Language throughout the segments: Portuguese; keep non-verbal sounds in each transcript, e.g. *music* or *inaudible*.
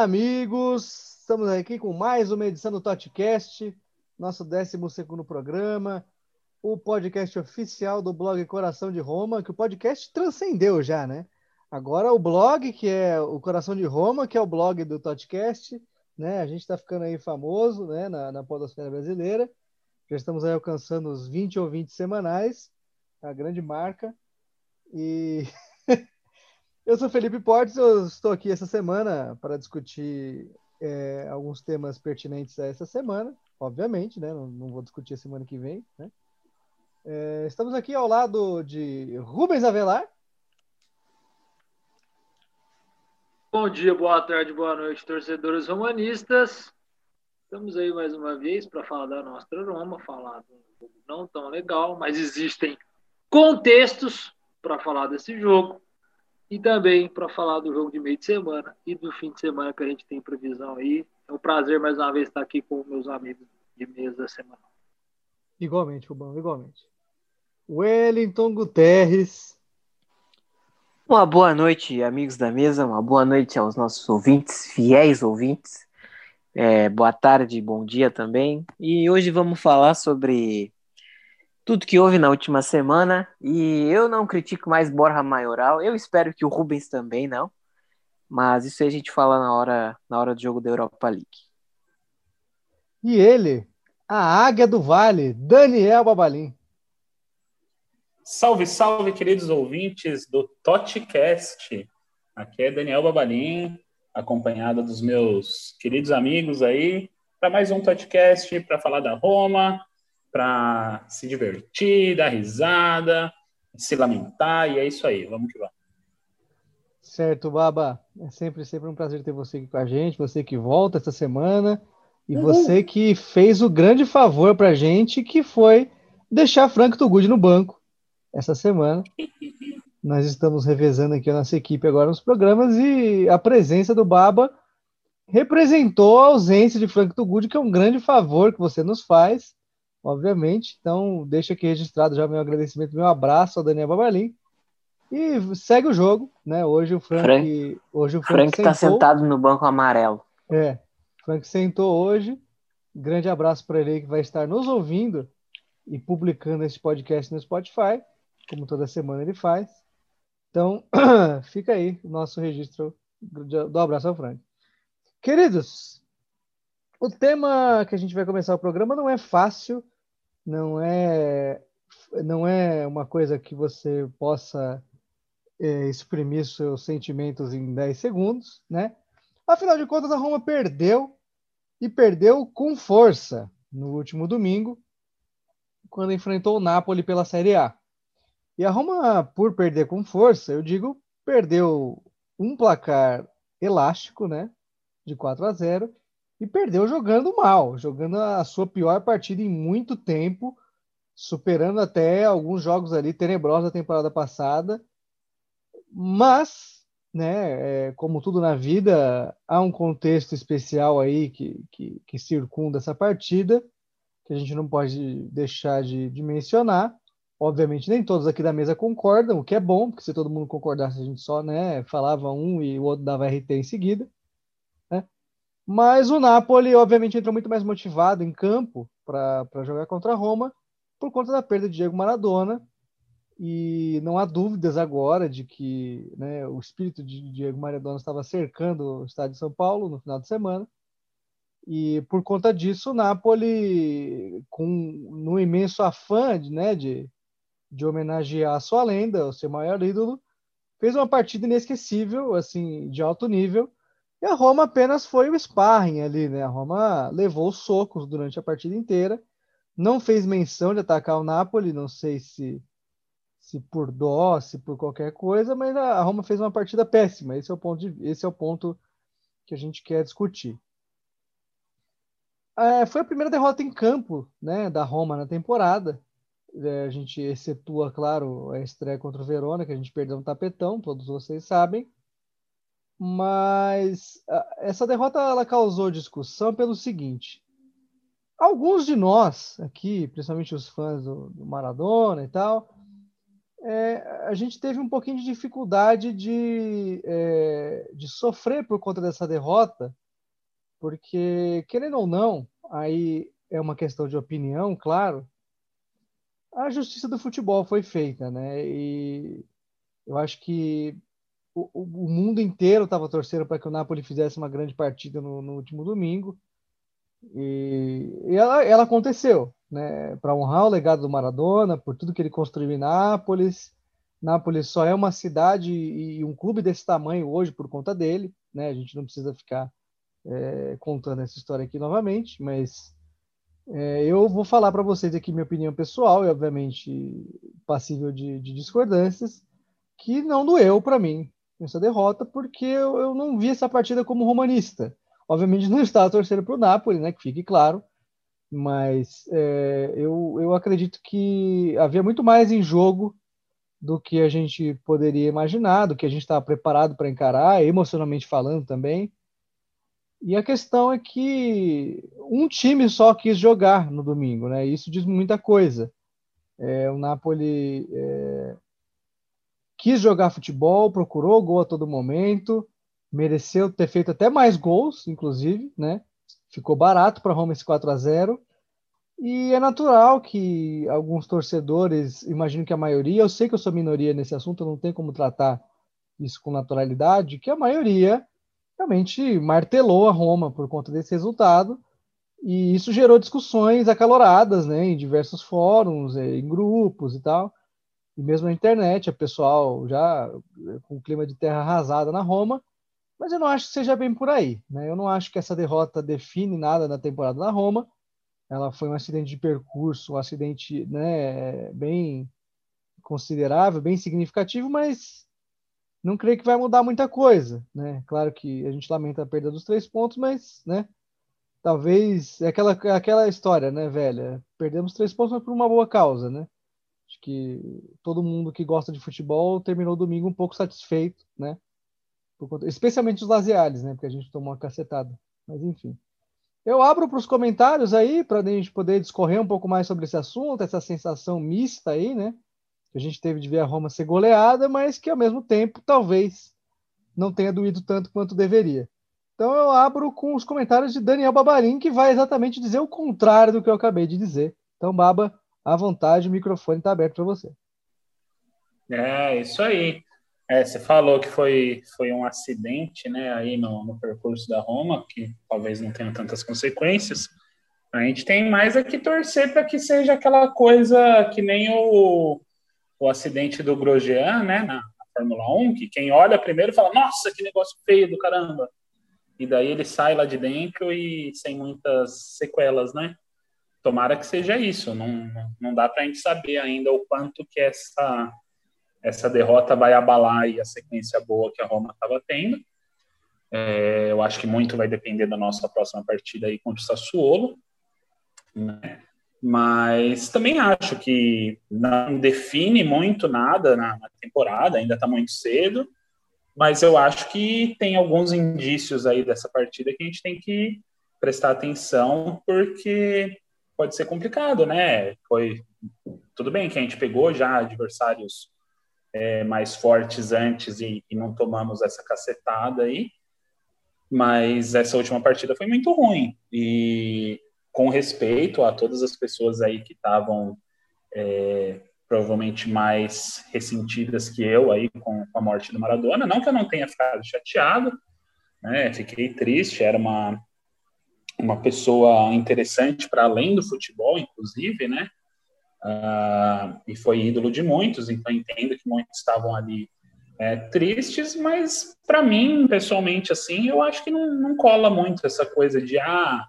Olá, amigos! Estamos aqui com mais uma edição do Totcast, nosso 12 programa, o podcast oficial do blog Coração de Roma, que o podcast transcendeu já, né? Agora o blog, que é o Coração de Roma, que é o blog do Totcast, né? A gente está ficando aí famoso né? na, na podosfera brasileira. Já estamos aí alcançando os 20 ouvintes semanais, a grande marca. E *laughs* eu sou Felipe Portes, eu estou aqui essa semana para discutir é, alguns temas pertinentes a essa semana, obviamente, né? Não, não vou discutir a semana que vem, né? É, estamos aqui ao lado de Rubens Avelar. Bom dia, boa tarde, boa noite, torcedores romanistas. Estamos aí mais uma vez para falar da nossa Roma, falar de um jogo não tão legal, mas existem contextos para falar desse jogo e também para falar do jogo de meio de semana e do fim de semana que a gente tem previsão aí. É um prazer mais uma vez estar aqui com meus amigos de mesa semana. Igualmente, Rubão, igualmente. Wellington Guterres. Uma boa noite, amigos da mesa, uma boa noite aos nossos ouvintes, fiéis ouvintes. É, boa tarde, bom dia também. E hoje vamos falar sobre tudo que houve na última semana. E eu não critico mais Borja Maioral, eu espero que o Rubens também não. Mas isso aí a gente fala na hora, na hora do jogo da Europa League. E ele, a águia do vale, Daniel Babalim. Salve, salve, queridos ouvintes do Totcast. Aqui é Daniel Babalim, acompanhado dos meus queridos amigos aí, para mais um Totcast, para falar da Roma, para se divertir, dar risada, se lamentar, e é isso aí, vamos que vamos. Certo, Baba. É sempre, sempre um prazer ter você aqui com a gente, você que volta essa semana, e uhum. você que fez o grande favor para a gente, que foi deixar Frank Tugud no banco essa semana. *laughs* Nós estamos revezando aqui a nossa equipe agora nos programas e a presença do Baba representou a ausência de Frank Tugud, que é um grande favor que você nos faz, obviamente. Então, deixa aqui registrado já meu agradecimento, meu abraço ao Daniel Babalim. E segue o jogo, né? Hoje o Frank, Frank hoje o Frank, está sentado no banco amarelo. É, Frank sentou hoje. Grande abraço para ele que vai estar nos ouvindo e publicando esse podcast no Spotify como toda semana ele faz. Então, *clears throat* fica aí o nosso registro do abraço ao Frank. Queridos, o tema que a gente vai começar o programa não é fácil, não é, não é uma coisa que você possa é, exprimir seus sentimentos em 10 segundos, né? Afinal de contas, a Roma perdeu e perdeu com força no último domingo, quando enfrentou o Napoli pela Série A. E a Roma, por perder com força, eu digo, perdeu um placar elástico, né? De 4 a 0 e perdeu jogando mal, jogando a sua pior partida em muito tempo, superando até alguns jogos ali tenebrosos da temporada passada. Mas, né, é, como tudo na vida, há um contexto especial aí que, que, que circunda essa partida, que a gente não pode deixar de, de mencionar. Obviamente, nem todos aqui da mesa concordam, o que é bom, porque se todo mundo concordasse, a gente só né, falava um e o outro dava RT em seguida. Mas o Napoli, obviamente, entrou muito mais motivado em campo para jogar contra a Roma por conta da perda de Diego Maradona. E não há dúvidas agora de que né, o espírito de Diego Maradona estava cercando o estádio de São Paulo no final de semana. E por conta disso, o Napoli, com no imenso afã de, né, de, de homenagear a sua lenda, o seu maior ídolo, fez uma partida inesquecível, assim, de alto nível. E a Roma apenas foi o sparring ali, né? A Roma levou os socos durante a partida inteira, não fez menção de atacar o Napoli, não sei se se por dó, se por qualquer coisa, mas a Roma fez uma partida péssima. Esse é o ponto, de, esse é o ponto que a gente quer discutir. É, foi a primeira derrota em campo, né, da Roma na temporada. É, a gente excetua, claro, a estreia contra o Verona, que a gente perdeu um tapetão, todos vocês sabem. Mas essa derrota ela causou discussão pelo seguinte: alguns de nós aqui, principalmente os fãs do, do Maradona e tal, é, a gente teve um pouquinho de dificuldade de, é, de sofrer por conta dessa derrota, porque, querendo ou não, aí é uma questão de opinião, claro, a justiça do futebol foi feita, né? E eu acho que o, o mundo inteiro estava torcendo para que o Napoli fizesse uma grande partida no, no último domingo. E, e ela, ela, aconteceu, né? Para honrar o legado do Maradona, por tudo que ele construiu em Nápoles. Nápoles só é uma cidade e um clube desse tamanho hoje por conta dele, né? A gente não precisa ficar é, contando essa história aqui novamente, mas é, eu vou falar para vocês aqui minha opinião pessoal e, obviamente, passível de, de discordâncias, que não doeu para mim essa derrota, porque eu, eu, não vi essa partida como romanista. Obviamente, não estava torcendo para o Napoli, né, que fique claro, mas é, eu, eu acredito que havia muito mais em jogo do que a gente poderia imaginar, do que a gente estava preparado para encarar, emocionalmente falando também. E a questão é que um time só quis jogar no domingo, né? Isso diz muita coisa. É, o Napoli é, quis jogar futebol, procurou gol a todo momento, mereceu ter feito até mais gols, inclusive, né? Ficou barato para Roma esse 4 a 0 e é natural que alguns torcedores, imagino que a maioria, eu sei que eu sou minoria nesse assunto, não tenho como tratar isso com naturalidade, que a maioria realmente martelou a Roma por conta desse resultado, e isso gerou discussões acaloradas, né, em diversos fóruns, eh, em grupos e tal, e mesmo na internet, o pessoal já com o clima de terra arrasada na Roma, mas eu não acho que seja bem por aí, né, eu não acho que essa derrota define nada na temporada da Roma, ela foi um acidente de percurso, um acidente, né, bem considerável, bem significativo, mas não creio que vai mudar muita coisa, né? Claro que a gente lamenta a perda dos três pontos, mas, né? Talvez é aquela aquela história, né, velha? Perdemos três pontos, mas por uma boa causa, né? Que todo mundo que gosta de futebol terminou domingo um pouco satisfeito, né? Conta, especialmente os laziales, né? Porque a gente tomou uma cacetada. Mas enfim. Eu abro para os comentários aí, para a gente poder discorrer um pouco mais sobre esse assunto, essa sensação mista aí, né? que a gente teve de ver a Roma ser goleada, mas que ao mesmo tempo talvez não tenha doído tanto quanto deveria. Então eu abro com os comentários de Daniel Babarim, que vai exatamente dizer o contrário do que eu acabei de dizer. Então, Baba, à vontade, o microfone está aberto para você. É, isso aí. É, você falou que foi, foi um acidente né, aí no, no percurso da Roma, que talvez não tenha tantas consequências. A gente tem mais é torcer para que seja aquela coisa que nem o, o acidente do Grosjean, né, na, Fórmula 1, que quem olha primeiro fala, nossa, que negócio feio do caramba. E daí ele sai lá de dentro e sem muitas sequelas, né? Tomara que seja isso. Não, não dá para a gente saber ainda o quanto que essa, essa derrota vai abalar a sequência boa que a Roma estava tendo. É, eu acho que muito vai depender da nossa próxima partida aí contra o Sassuolo. Né? mas também acho que não define muito nada na, na temporada, ainda está muito cedo, mas eu acho que tem alguns indícios aí dessa partida que a gente tem que prestar atenção, porque pode ser complicado, né? Foi tudo bem que a gente pegou já adversários é, mais fortes antes e, e não tomamos essa cacetada aí, mas essa última partida foi muito ruim e com respeito a todas as pessoas aí que estavam é, provavelmente mais ressentidas que eu aí com, com, a morte do Maradona. Não que eu não tenha ficado chateado, né? Fiquei triste. Era uma uma pessoa interessante para além do futebol, inclusive, né? Uh, e foi ídolo de muitos. Então entendo que muitos estavam ali é, tristes, mas para mim pessoalmente assim, eu acho que não, não cola muito essa coisa de ah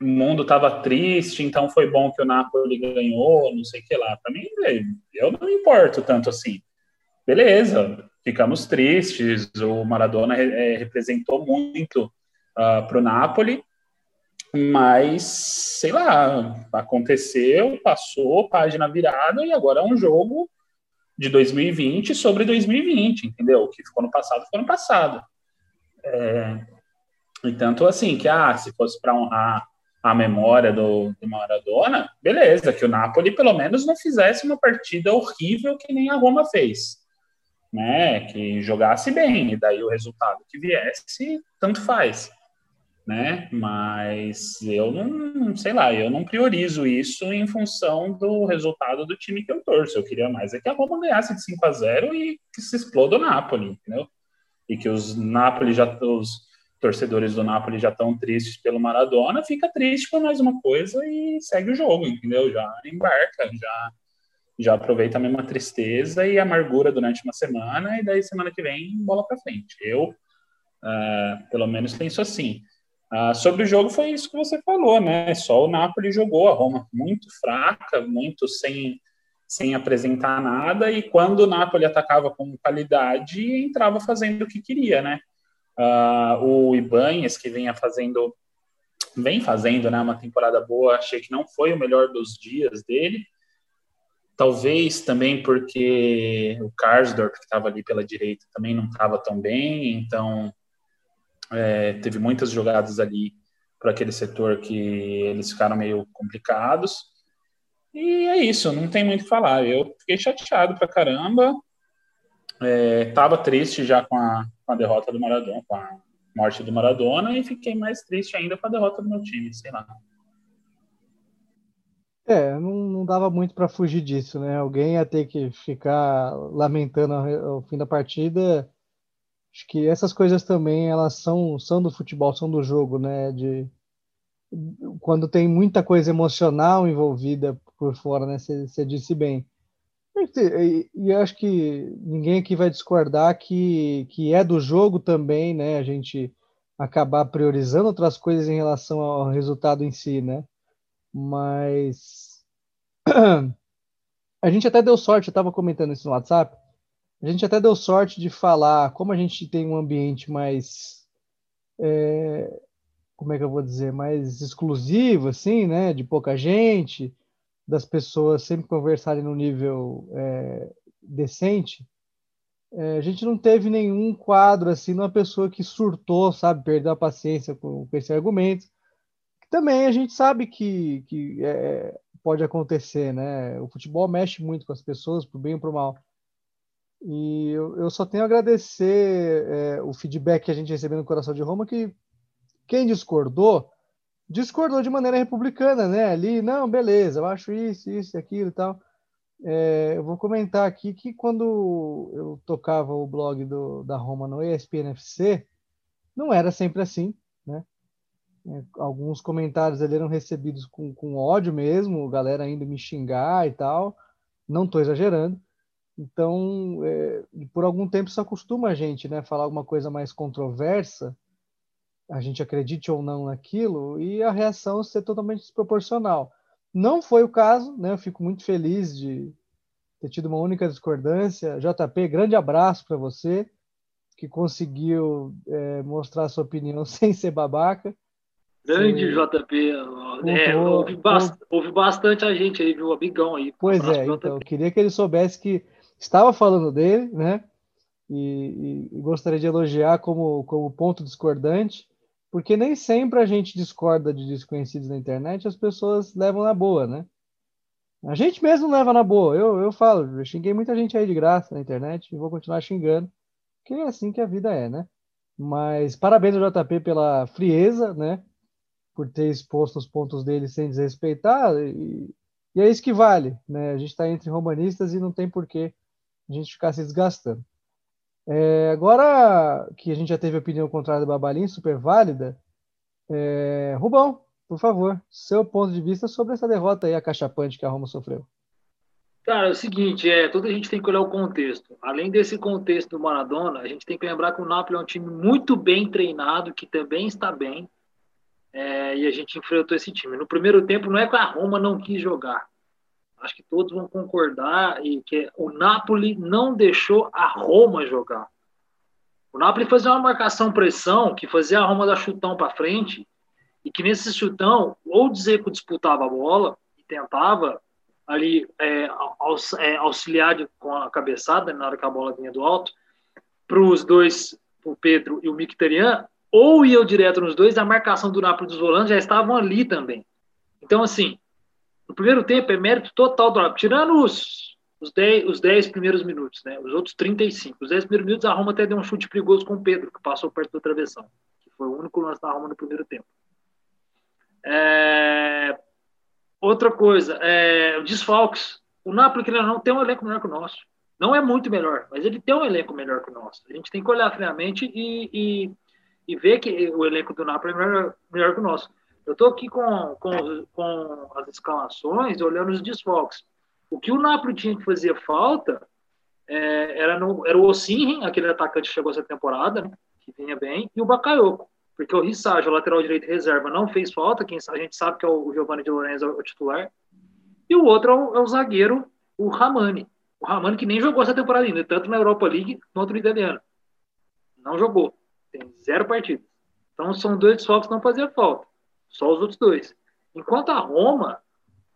o mundo estava triste, então foi bom que o Napoli ganhou, não sei o que lá. Para mim, eu não importo tanto assim. Beleza, ficamos tristes, o Maradona é, representou muito uh, ah, para o Napoli, mas, sei lá, aconteceu, passou, página virada, e agora é um jogo de 2020 sobre 2020, entendeu? O que ficou no passado, ficou no passado. É, e tanto assim, que, ah, se fosse para honrar a memória do, do, Maradona, beleza, que o Napoli pelo menos não fizesse uma partida horrível que nem a Roma fez. né, que jogasse bem, e daí o resultado que viesse, tanto faz, né? Mas eu não, sei lá, eu não priorizo isso em função do resultado do time que eu torço. Eu queria mais é que a Roma ganhasse de 5 a 0 e que se exploda o Napoli, entendeu? E que os Napoli já os torcedores do Napoli já estão tristes pelo Maradona, fica triste por mais uma coisa e segue o jogo, entendeu? Já embarca, já já aproveita a mesma tristeza e amargura durante uma semana e daí semana que vem bola para frente. Eu, uh, pelo menos, penso assim. Uh, sobre o jogo foi isso que você falou, né? Só o Napoli jogou a Roma muito fraca, muito sem sem apresentar nada e quando o Napoli atacava com qualidade entrava fazendo o que queria, né? Uh, o Ibanez, que vinha fazendo, vem fazendo né, uma temporada boa, achei que não foi o melhor dos dias dele. Talvez também porque o Karsdorp, que estava ali pela direita, também não estava tão bem, então é, teve muitas jogadas ali para aquele setor que eles ficaram meio complicados. E é isso, não tem muito o que falar. Eu fiquei chateado pra caramba. É, triste já com a, com a derrota do Maradona, com a morte do Maradona, e fiquei mais triste ainda com a derrota do meu time, sei lá. É, não, não dava muito para fugir disso, né? Alguém ia ter que ficar lamentando o fim da partida. Acho que essas coisas também elas são, são do futebol, são do jogo, né? De quando tem muita coisa emocional envolvida por fora, né? Você disse bem. E, e acho que ninguém aqui vai discordar que, que é do jogo também, né? A gente acabar priorizando outras coisas em relação ao resultado em si, né? Mas *clears throat* a gente até deu sorte, eu estava comentando isso no WhatsApp, a gente até deu sorte de falar, como a gente tem um ambiente mais, é, como é que eu vou dizer, mais exclusivo, assim, né? De pouca gente, das pessoas sempre conversarem no nível é, decente, é, a gente não teve nenhum quadro assim, uma pessoa que surtou, sabe, perdeu a paciência com, com esse argumento. Também a gente sabe que, que é, pode acontecer, né? O futebol mexe muito com as pessoas, pro bem ou pro mal. E eu, eu só tenho a agradecer é, o feedback que a gente recebeu no Coração de Roma, que quem discordou, discordou de maneira republicana, né? Ali, não, beleza, eu acho isso, isso, aquilo e tal. É, eu vou comentar aqui que quando eu tocava o blog do, da Roma no ESPNFC, não era sempre assim, né? É, alguns comentários ali eram recebidos com, com ódio mesmo, galera indo me xingar e tal. Não estou exagerando. Então, é, por algum tempo isso acostuma a gente, né? Falar alguma coisa mais controversa, a gente acredite ou não naquilo, e a reação ser totalmente desproporcional. Não foi o caso, né? Eu fico muito feliz de ter tido uma única discordância. JP, grande abraço para você, que conseguiu é, mostrar sua opinião *laughs* sem ser babaca. Grande JP. É, houve, bast houve, bastante a gente aí, viu? Amigão aí. Pois é, então, eu queria que ele soubesse que estava falando dele, né? E, e, gostaria de elogiar como, como ponto discordante porque nem sempre a gente discorda de desconhecidos na internet, as pessoas levam na boa, né? A gente mesmo leva na boa. Eu, eu falo, eu xinguei muita gente aí de graça na internet e vou continuar xingando, porque é assim que a vida é, né? Mas parabéns ao JP pela frieza, né? Por ter exposto os pontos dele sem desrespeitar, e, e é isso que vale, né? A gente está entre romanistas e não tem por que a gente ficar se desgastando. É, agora que a gente já teve a opinião contrária do Babalim, super válida, é, Rubão, por favor, seu ponto de vista sobre essa derrota aí acachapante que a Roma sofreu. Cara, é o seguinte, é, toda a gente tem que olhar o contexto. Além desse contexto do Maradona, a gente tem que lembrar que o Napoli é um time muito bem treinado, que também está bem, é, e a gente enfrentou esse time. No primeiro tempo, não é que a Roma não quis jogar acho que todos vão concordar e que o Napoli não deixou a Roma jogar. O Napoli fazia uma marcação pressão que fazia a Roma dar chutão para frente e que nesse chutão ou dizer que disputava a bola e tentava ali é, é, auxiliar de, com a cabeçada na hora que a bola vinha do alto para os dois, o Pedro e o Mkhitaryan, ou ia direto nos dois, a marcação do Napoli dos volantes já estavam ali também. Então, assim, no primeiro tempo é mérito total do Napoli. Tirando os, os 10, os 10 primeiros minutos, né? Os outros 35. Os 10 primeiros minutos, a Roma até deu um chute perigoso com o Pedro, que passou perto da travessão, que foi o único lance da Roma no primeiro tempo. É... Outra coisa, é... o desfalques. O Napoli, que não tem um elenco melhor que o nosso. Não é muito melhor, mas ele tem um elenco melhor que o nosso. A gente tem que olhar friamente e, e, e ver que o elenco do Napoli é melhor, melhor que o nosso. Eu estou aqui com, com, com as escalações, olhando os desfalques. O que o Napoli tinha que fazer falta é, era, no, era o Osinhen, aquele atacante que chegou essa temporada, né, que vinha bem, e o Bakayoko. Porque o Rissage, o lateral direito reserva, não fez falta, quem a gente sabe que é o Giovanni de Lorenzo, o titular. E o outro é o, é o zagueiro, o Ramani. O Ramani que nem jogou essa temporada ainda, tanto na Europa League quanto no italiano. Não jogou. Tem zero partidas. Então são dois desfalques que não faziam falta. Só os outros dois. Enquanto a Roma,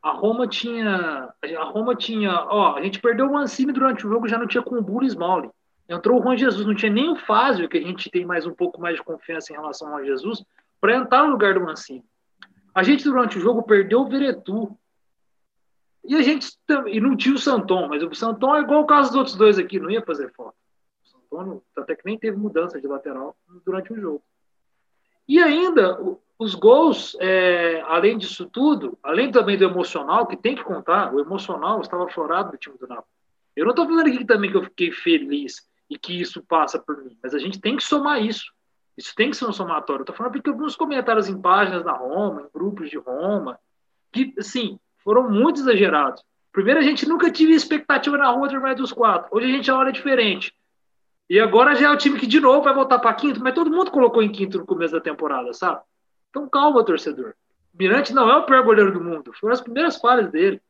a Roma tinha. A Roma tinha. Ó, a gente perdeu o Mancini durante o jogo, já não tinha com o Buro Smalling. Entrou o Juan Jesus, não tinha nem o Fázio, que a gente tem mais um pouco mais de confiança em relação ao Jesus, para entrar no lugar do Mancini. A gente, durante o jogo, perdeu o Veretu. E a gente e não tinha o Santon, mas o Santon é igual o caso dos outros dois aqui, não ia fazer falta. O Santon até que nem teve mudança de lateral durante o jogo. E ainda, os gols, é, além disso tudo, além também do emocional, que tem que contar, o emocional estava florado do time do Napoli. Eu não estou falando aqui também que eu fiquei feliz e que isso passa por mim, mas a gente tem que somar isso. Isso tem que ser um somatório. Estou falando porque alguns comentários em páginas da Roma, em grupos de Roma, que, assim, foram muito exagerados. Primeiro, a gente nunca tive expectativa na Roma de mais dos quatro. Hoje a gente olha diferente. E agora já é o time que de novo vai voltar para quinto, mas todo mundo colocou em quinto no começo da temporada, sabe? Então calma, torcedor. Mirante não é o pior goleiro do mundo. Foram as primeiras falhas dele.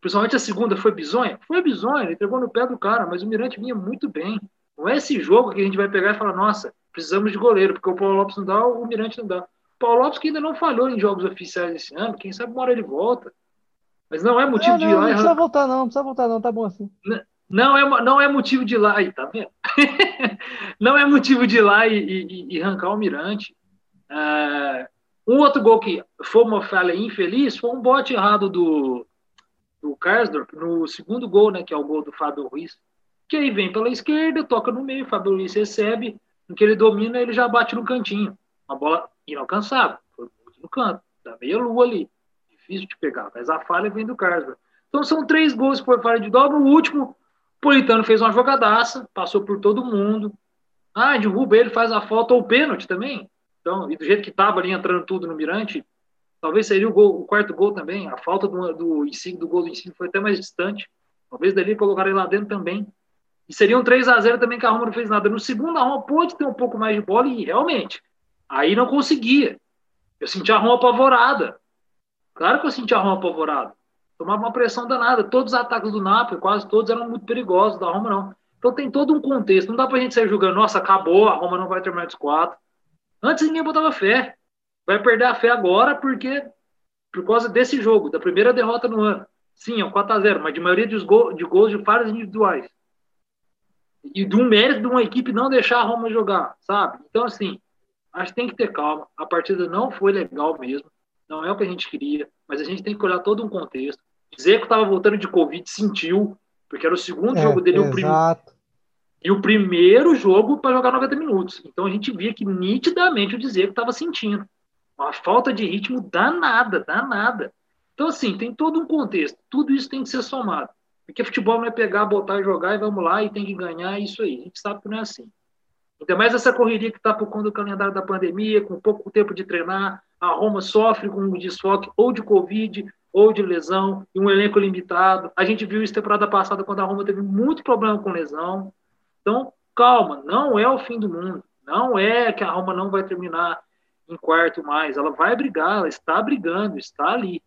Principalmente a segunda foi bizonha. Foi bizonha, ele entregou no pé do cara, mas o Mirante vinha muito bem. Não é esse jogo que a gente vai pegar e falar, nossa, precisamos de goleiro, porque o Paulo Lopes não dá, o Mirante não dá. O Paulo Lopes que ainda não falhou em jogos oficiais esse ano, quem sabe uma hora ele volta. Mas não é motivo não, de ir ir lá não precisa voltar, não, não precisa voltar, não, tá bom assim. Não é, não é motivo de ir lá, aí, tá vendo? *laughs* não é motivo de ir lá e, e, e arrancar o Mirante. É, um outro gol que foi uma falha infeliz foi um bote errado do, do Karsdorp no segundo gol, né, que é o gol do Fábio Ruiz. Que aí vem pela esquerda, toca no meio, o Fábio Ruiz recebe, no que ele domina, ele já bate no cantinho. Uma bola inalcançável, foi no canto, da meia lua ali. Difícil de pegar, mas a falha vem do Karsdorp. Então são três gols por falha de dobra. No último, o Politano fez uma jogadaça, passou por todo mundo. Ah, derruba ele, faz a falta ou o pênalti também. Então, e do jeito que estava ali entrando tudo no Mirante, talvez seria o, gol, o quarto gol também. A falta do, do do gol do Insigne foi até mais distante. Talvez dali colocarem lá dentro também. E seria um 3 a 0 também que a Roma não fez nada. No segundo, a Roma pôde ter um pouco mais de bola e realmente, aí não conseguia. Eu senti a Roma apavorada. Claro que eu senti a Roma apavorada. Tomava uma pressão danada. Todos os ataques do Napoli, quase todos, eram muito perigosos. Da Roma, não. Então tem todo um contexto. Não dá pra gente sair julgando, nossa, acabou, a Roma não vai terminar dos quatro. Antes ninguém botava fé. Vai perder a fé agora porque por causa desse jogo, da primeira derrota no ano. Sim, é um 4x0, mas de maioria dos gols, de gols de falhas individuais. E de um mérito de uma equipe não deixar a Roma jogar, sabe? Então, assim, acho que tem que ter calma. A partida não foi legal mesmo. Não é o que a gente queria, mas a gente tem que olhar todo um contexto. Dizer que estava voltando de Covid, sentiu, porque era o segundo é, jogo dele, o primeiro. E o primeiro jogo para jogar 90 minutos. Então a gente via que nitidamente o Dzeko estava sentindo. Uma falta de ritmo danada, danada. Então, assim, tem todo um contexto. Tudo isso tem que ser somado. Porque futebol não é pegar, botar e jogar e vamos lá e tem que ganhar, isso aí. A gente sabe que não é assim. Ainda mais essa correria que está por conta do calendário da pandemia, com pouco tempo de treinar. A Roma sofre com um desfoque ou de Covid ou de lesão e um elenco limitado. A gente viu isso temporada passada quando a Roma teve muito problema com lesão. Então, calma, não é o fim do mundo. Não é que a Roma não vai terminar em quarto mais. Ela vai brigar, ela está brigando, está ali.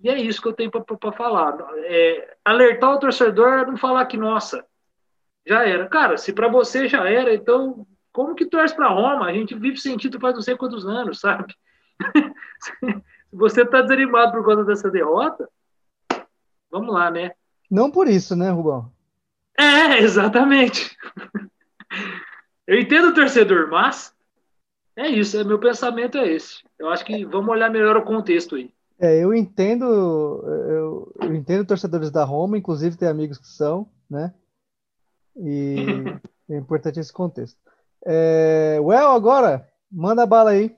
E é isso que eu tenho para falar. É, alertar o torcedor não falar que, nossa, já era. Cara, se para você já era, então como que torce para Roma? A gente vive sentido faz não sei quantos anos, sabe? *laughs* *laughs* se você está desanimado por conta dessa derrota, vamos lá, né? Não por isso, né, Rubão? É, exatamente. *laughs* Eu entendo o torcedor, mas é isso, é, meu pensamento é esse. Eu acho que vamos olhar melhor o contexto aí. É, eu entendo, eu, eu, entendo torcedores da Roma, inclusive tem amigos que são, né? E *laughs* é importante esse contexto. É, well, agora, manda bala aí.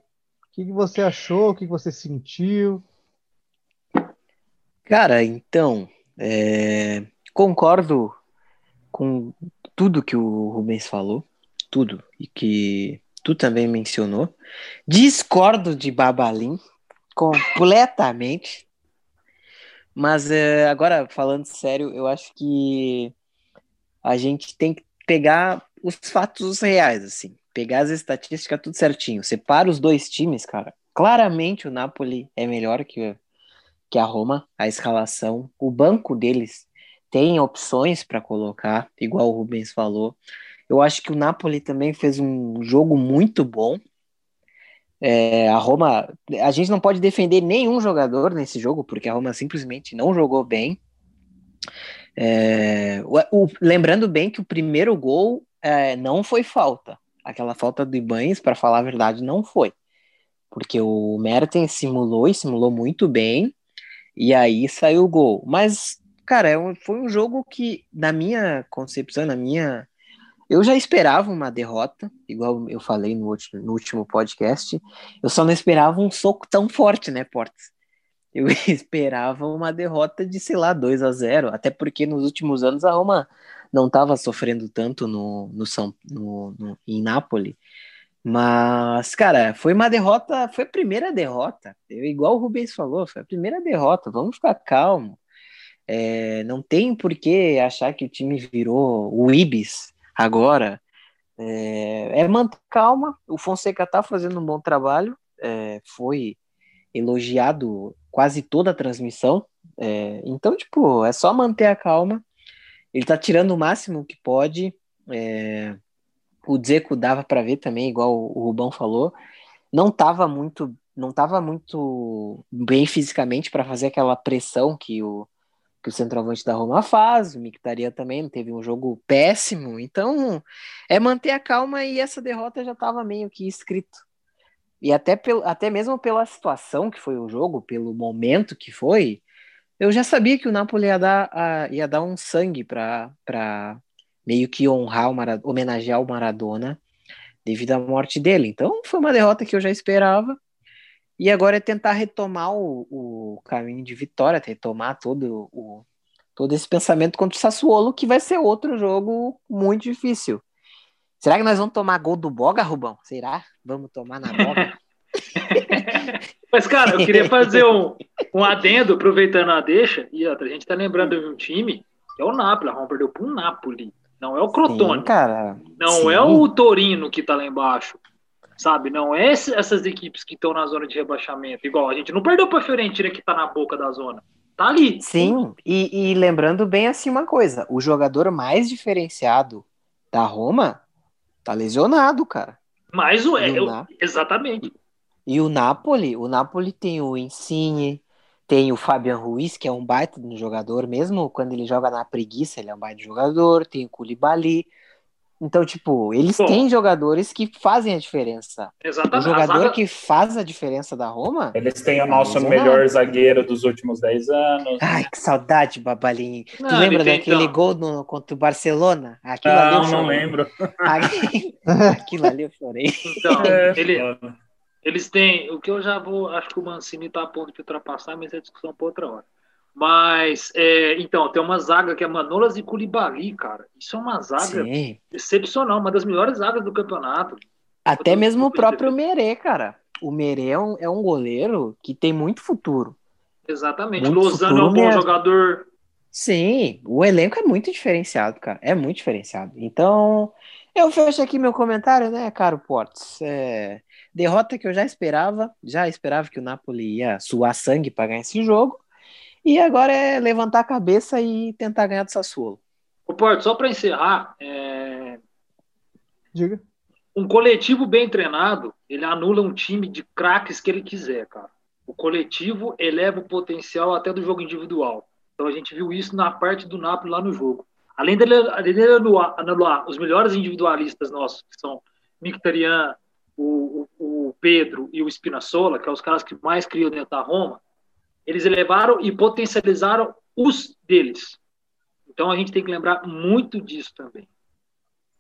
Que, que você achou? O que, que você sentiu? Cara, então, é, concordo com tudo que o Rubens falou, tudo, e que tu também mencionou. Discordo de Babalim, completamente. Mas é, agora, falando sério, eu acho que a gente tem que pegar os fatos reais, assim. Pegar as estatísticas tudo certinho. Separa os dois times, cara. Claramente o Napoli é melhor que, que a Roma, a escalação. O banco deles tem opções para colocar, igual o Rubens falou. Eu acho que o Napoli também fez um jogo muito bom. É, a Roma, a gente não pode defender nenhum jogador nesse jogo, porque a Roma simplesmente não jogou bem. É, o, o, lembrando bem que o primeiro gol é, não foi falta. Aquela falta do Ibanez, para falar a verdade, não foi. Porque o Mertens simulou e simulou muito bem, e aí saiu o gol. Mas, cara, é foi um jogo que, na minha concepção, na minha eu já esperava uma derrota, igual eu falei no último, no último podcast. Eu só não esperava um soco tão forte, né, Portes? Eu *laughs* esperava uma derrota de, sei lá, 2 a 0 até porque nos últimos anos a Roma não estava sofrendo tanto no, no São, no, no, em Nápoles. Mas, cara, foi uma derrota, foi a primeira derrota. Eu, igual o Rubens falou, foi a primeira derrota. Vamos ficar calmo. É, não tem por que achar que o time virou o Ibis, agora é, é manter calma. O Fonseca está fazendo um bom trabalho, é, foi elogiado quase toda a transmissão. É, então, tipo, é só manter a calma. Ele está tirando o máximo que pode. É, o Dzeko dava para ver também, igual o Rubão falou. Não estava muito, não tava muito bem fisicamente para fazer aquela pressão que o que o centroavante da Roma faz, o Mictarian também teve um jogo péssimo, então é manter a calma e essa derrota já estava meio que escrito. E até, pelo, até mesmo pela situação que foi o jogo, pelo momento que foi, eu já sabia que o Napoli ia dar, ia dar um sangue para meio que honrar, o homenagear o Maradona devido à morte dele. Então foi uma derrota que eu já esperava. E agora é tentar retomar o, o caminho de vitória, retomar todo, o, todo esse pensamento contra o Sassuolo, que vai ser outro jogo muito difícil. Será que nós vamos tomar gol do Boga, Rubão? Será? Vamos tomar na Boga? *laughs* Mas, cara, eu queria fazer um, um adendo, aproveitando a deixa, e outra, a gente tá lembrando de um time, que é o Napoli, a Roma perdeu pro Napoli, não é o Crotone, Sim, cara. não Sim. é o Torino que tá lá embaixo, sabe? Não é essas equipes que estão na zona de rebaixamento. Igual, a gente não perdeu para a Fiorentina que está na boca da zona. Tá ali. Sim, e, e, lembrando bem assim uma coisa: o jogador mais diferenciado da Roma tá lesionado, cara. Mas o, é, o exatamente. E o Napoli, o Napoli tem o Insigne, tem o Fabian Ruiz, que é um baita no jogador, mesmo quando ele joga na preguiça, ele é um baita jogador, tem o Koulibaly, então, tipo, eles Bom, têm jogadores que fazem a diferença. Exatamente. O jogador zaga... que faz a diferença da Roma. Eles têm o nosso melhor zagueiro dos últimos 10 anos. Ai, que saudade, Babalinho. Não, tu lembra daquele então... gol no, contra o Barcelona? Aquilo não, ali eu não lembro. *laughs* Aquilo ali eu chorei. Então, é, ele... eles têm. O que eu já vou. Acho que o Mancini está a ponto de ultrapassar, mas é discussão para outra hora. Mas, é, então, tem uma zaga que é Manolas e Culibali, cara. Isso é uma zaga Sim. excepcional, uma das melhores zagas do campeonato. Até mesmo o próprio Merê, cara. O Merê é um, é um goleiro que tem muito futuro. Exatamente. Muito Lozano é um bom mesmo. jogador. Sim, o elenco é muito diferenciado, cara. É muito diferenciado. Então, eu fecho aqui meu comentário, né, caro Portes? É, derrota que eu já esperava. Já esperava que o Napoli ia suar sangue para ganhar esse jogo. E agora é levantar a cabeça e tentar ganhar do Sassuolo. O Porto, só para encerrar, é... diga. Um coletivo bem treinado, ele anula um time de craques que ele quiser, cara. O coletivo eleva o potencial até do jogo individual. Então a gente viu isso na parte do Napoli lá no jogo. Além dele, além dele anular, anular, os melhores individualistas nossos, que são Mictarian, o, o, o Pedro e o Spinazzola, que são os caras que mais criam dentro da Roma, eles elevaram e potencializaram os deles. Então a gente tem que lembrar muito disso também.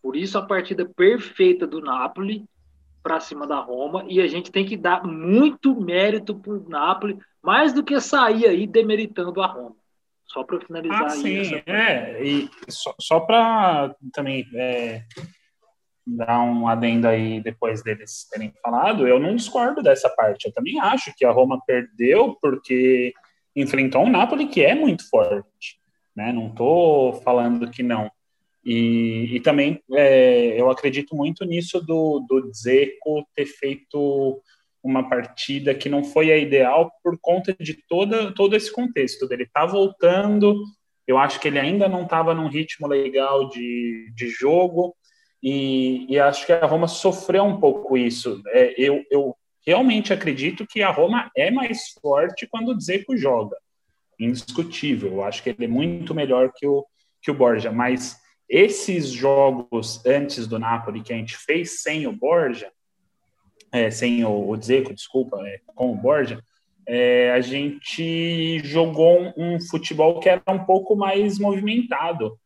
Por isso a partida perfeita do Napoli para cima da Roma e a gente tem que dar muito mérito para o Napoli, mais do que sair aí demeritando a Roma. Só para finalizar ah, aí. Sim, é, e só, só para também é, dar um adendo aí depois deles terem falado, eu não discordo dessa parte. Eu também acho que a Roma perdeu porque enfrentou um Napoli que é muito forte. Né? Não estou falando que não. E, e também é, eu acredito muito nisso do, do Zeco ter feito uma partida que não foi a ideal por conta de toda, todo esse contexto dele. Tá voltando, eu acho que ele ainda não estava num ritmo legal de, de jogo, e, e, acho que a Roma sofreu um pouco isso. É, eu, eu realmente acredito que a Roma é mais forte quando o Dzeko joga, indiscutível. Eu acho que ele é muito melhor que o, que o Borja, mas esses jogos antes do Napoli que a gente fez sem o Borja, é, sem o, o Dzeko, desculpa, é, com o Borja, é, a gente jogou um, um, futebol que era um pouco mais movimentado,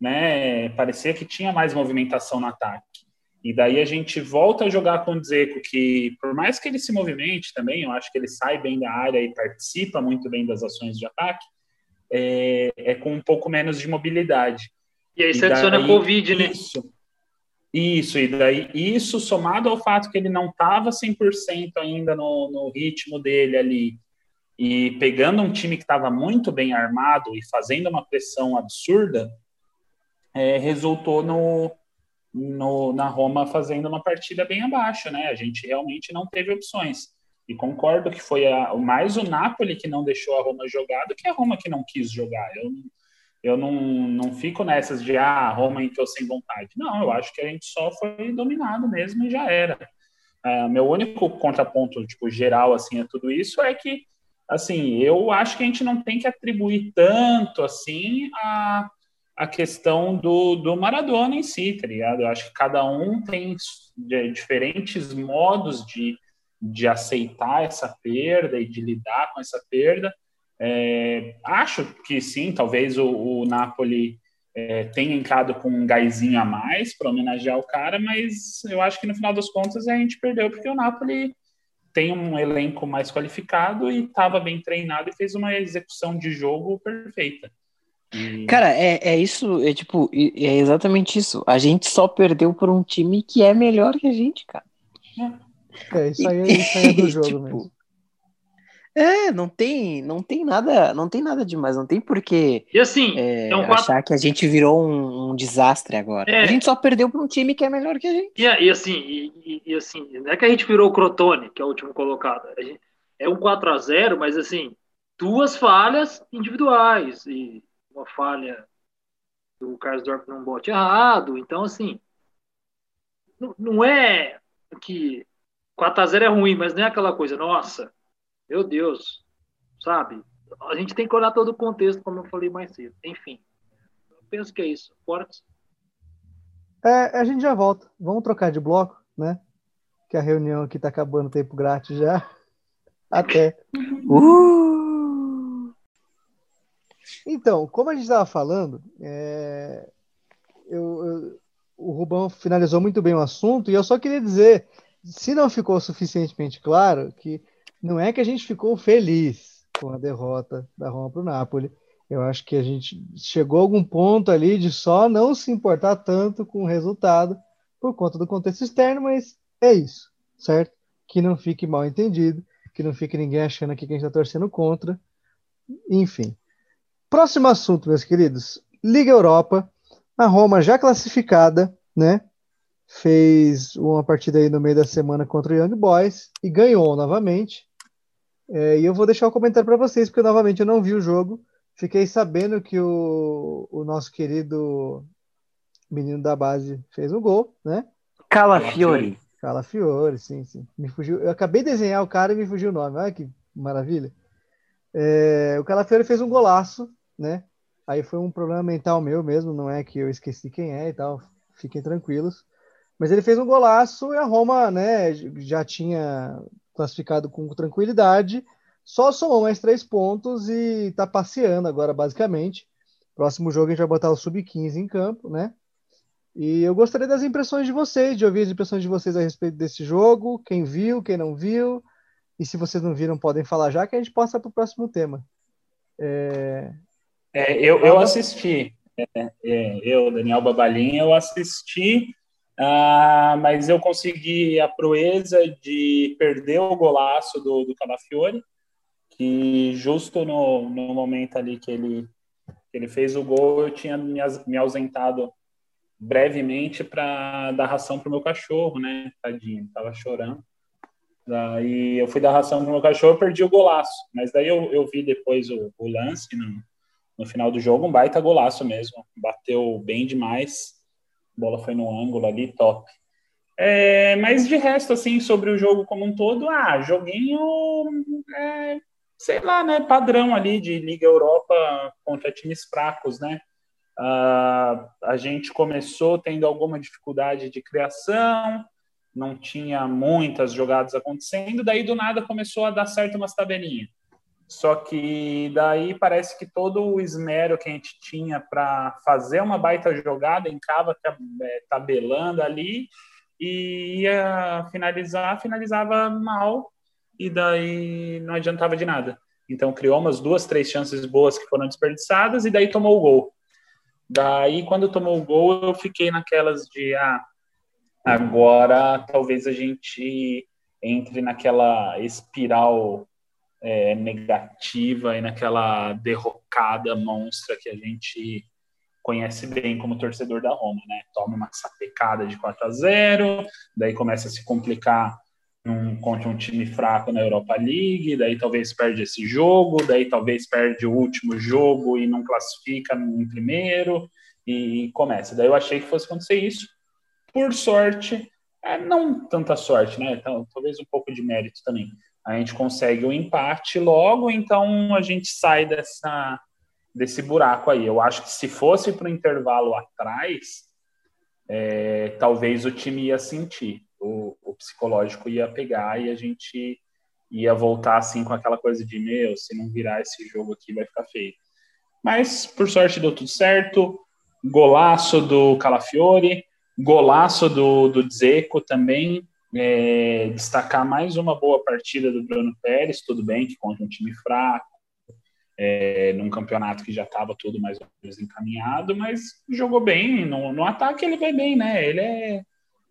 né? Parecia que tinha mais movimentação no ataque. E daí a gente volta a jogar com o Dzeko, que por mais que ele se movimente também, eu acho que ele sai bem da área e participa muito bem das ações de ataque, é, é com um pouco menos de mobilidade. E aí você adiciona Covid, né? Isso, isso, e daí isso somado ao fato que ele não estava 100% ainda no, no ritmo dele ali, e pegando um time que estava muito bem armado e fazendo uma pressão absurda, é, resultou no, no, na Roma fazendo uma partida bem abaixo, né? A gente realmente não teve opções. E concordo que foi a, mais o Napoli que não deixou a Roma jogar do que a Roma que não quis jogar. Eu eu não, não fico nessas de ah, Roma entrou sem vontade. Não, eu acho que a gente só foi dominado mesmo e já era. Uh, meu único contraponto tipo geral assim a tudo isso é que assim eu acho que a gente não tem que atribuir tanto assim a, a questão do, do Maradona em si, tá ligado? Eu acho que cada um tem diferentes modos de, de aceitar essa perda e de lidar com essa perda. É, acho que sim, talvez o, o Napoli é, tenha entrado com um gásinho a mais para homenagear o cara, mas eu acho que no final das contas a gente perdeu porque o Napoli tem um elenco mais qualificado e estava bem treinado e fez uma execução de jogo perfeita. E... Cara, é, é isso, é tipo, é exatamente isso. A gente só perdeu por um time que é melhor que a gente, cara. É, isso aí, isso aí é do *laughs* jogo tipo, mesmo. É, não tem, não tem nada, não tem nada demais, não tem porquê e assim, é, é um quatro... achar que a gente virou um, um desastre agora. É. A gente só perdeu para um time que é melhor que a gente. E, e assim, e, e, assim, não é que a gente virou o Crotone, que é o último colocado. Gente, é um 4 a 0 mas assim, duas falhas individuais e uma falha do Carlos Dorf num bote errado. Então, assim, não, não é que 4 a 0 é ruim, mas não é aquela coisa, nossa meu Deus, sabe? A gente tem que olhar todo o contexto, como eu falei mais cedo. Enfim, eu penso que é isso. Fortes? É, a gente já volta. Vamos trocar de bloco, né? Que a reunião aqui tá acabando tempo grátis já. *laughs* Até. Uh! Então, como a gente estava falando, é... eu, eu, o Rubão finalizou muito bem o assunto e eu só queria dizer, se não ficou suficientemente claro, que não é que a gente ficou feliz com a derrota da Roma para o Napoli. Eu acho que a gente chegou a algum ponto ali de só não se importar tanto com o resultado por conta do contexto externo, mas é isso, certo? Que não fique mal entendido, que não fique ninguém achando aqui que a gente está torcendo contra. Enfim. Próximo assunto, meus queridos. Liga Europa. A Roma já classificada, né? Fez uma partida aí no meio da semana contra o Young Boys e ganhou novamente. É, e eu vou deixar o um comentário para vocês, porque novamente eu não vi o jogo. Fiquei sabendo que o, o nosso querido menino da base fez um gol, né? Calafiore. Calafiore, sim, sim. Me fugiu. Eu acabei de desenhar o cara e me fugiu o nome. Olha que maravilha. É, o Calafiore fez um golaço, né? Aí foi um problema mental meu mesmo, não é que eu esqueci quem é e tal. Fiquem tranquilos. Mas ele fez um golaço e a Roma, né, já tinha classificado com tranquilidade, só somou mais três pontos e está passeando agora, basicamente. Próximo jogo a gente vai botar o Sub-15 em campo, né? E eu gostaria das impressões de vocês, de ouvir as impressões de vocês a respeito desse jogo, quem viu, quem não viu, e se vocês não viram, podem falar já, que a gente passa para o próximo tema. É... É, eu, eu assisti, é, é, eu, Daniel Babalinha, eu assisti, ah, mas eu consegui a proeza de perder o golaço do, do Calafiore, que justo no, no momento ali que ele, que ele fez o gol, eu tinha me, me ausentado brevemente para dar ração para o meu cachorro, né? Tadinho, tava chorando. Daí eu fui dar ração para o meu cachorro, perdi o golaço. Mas daí eu, eu vi depois o, o lance no, no final do jogo, um baita golaço mesmo. Bateu bem demais. A bola foi no ângulo ali, top. É, mas de resto, assim, sobre o jogo como um todo, ah, joguinho, é, sei lá, né, padrão ali de Liga Europa contra times fracos, né? Uh, a gente começou tendo alguma dificuldade de criação, não tinha muitas jogadas acontecendo, daí do nada começou a dar certo umas tabelinhas. Só que daí parece que todo o esmero que a gente tinha para fazer uma baita jogada, encava é, tabelando ali e ia finalizar, finalizava mal e daí não adiantava de nada. Então criou umas duas, três chances boas que foram desperdiçadas e daí tomou o gol. Daí, quando tomou o gol, eu fiquei naquelas de, ah, agora talvez a gente entre naquela espiral é, negativa e naquela derrocada monstra que a gente conhece bem como torcedor da Roma, né? Toma uma sapecada de 4 a 0, daí começa a se complicar num, contra um time fraco na Europa League, daí talvez perde esse jogo, daí talvez perde o último jogo e não classifica em primeiro, e começa. Daí eu achei que fosse acontecer isso. Por sorte, é, não tanta sorte, né? Talvez um pouco de mérito também. A gente consegue o um empate logo, então a gente sai dessa, desse buraco aí. Eu acho que se fosse para o intervalo atrás, é, talvez o time ia sentir o, o psicológico ia pegar e a gente ia voltar assim com aquela coisa de meu, se não virar esse jogo aqui vai ficar feio. Mas por sorte deu tudo certo. Golaço do Calafiore, golaço do, do Zeco também. É, destacar mais uma boa partida do Bruno Pérez, tudo bem que contra um time fraco, é, num campeonato que já estava tudo mais ou menos encaminhado, mas jogou bem. No, no ataque ele vai bem, né? Ele é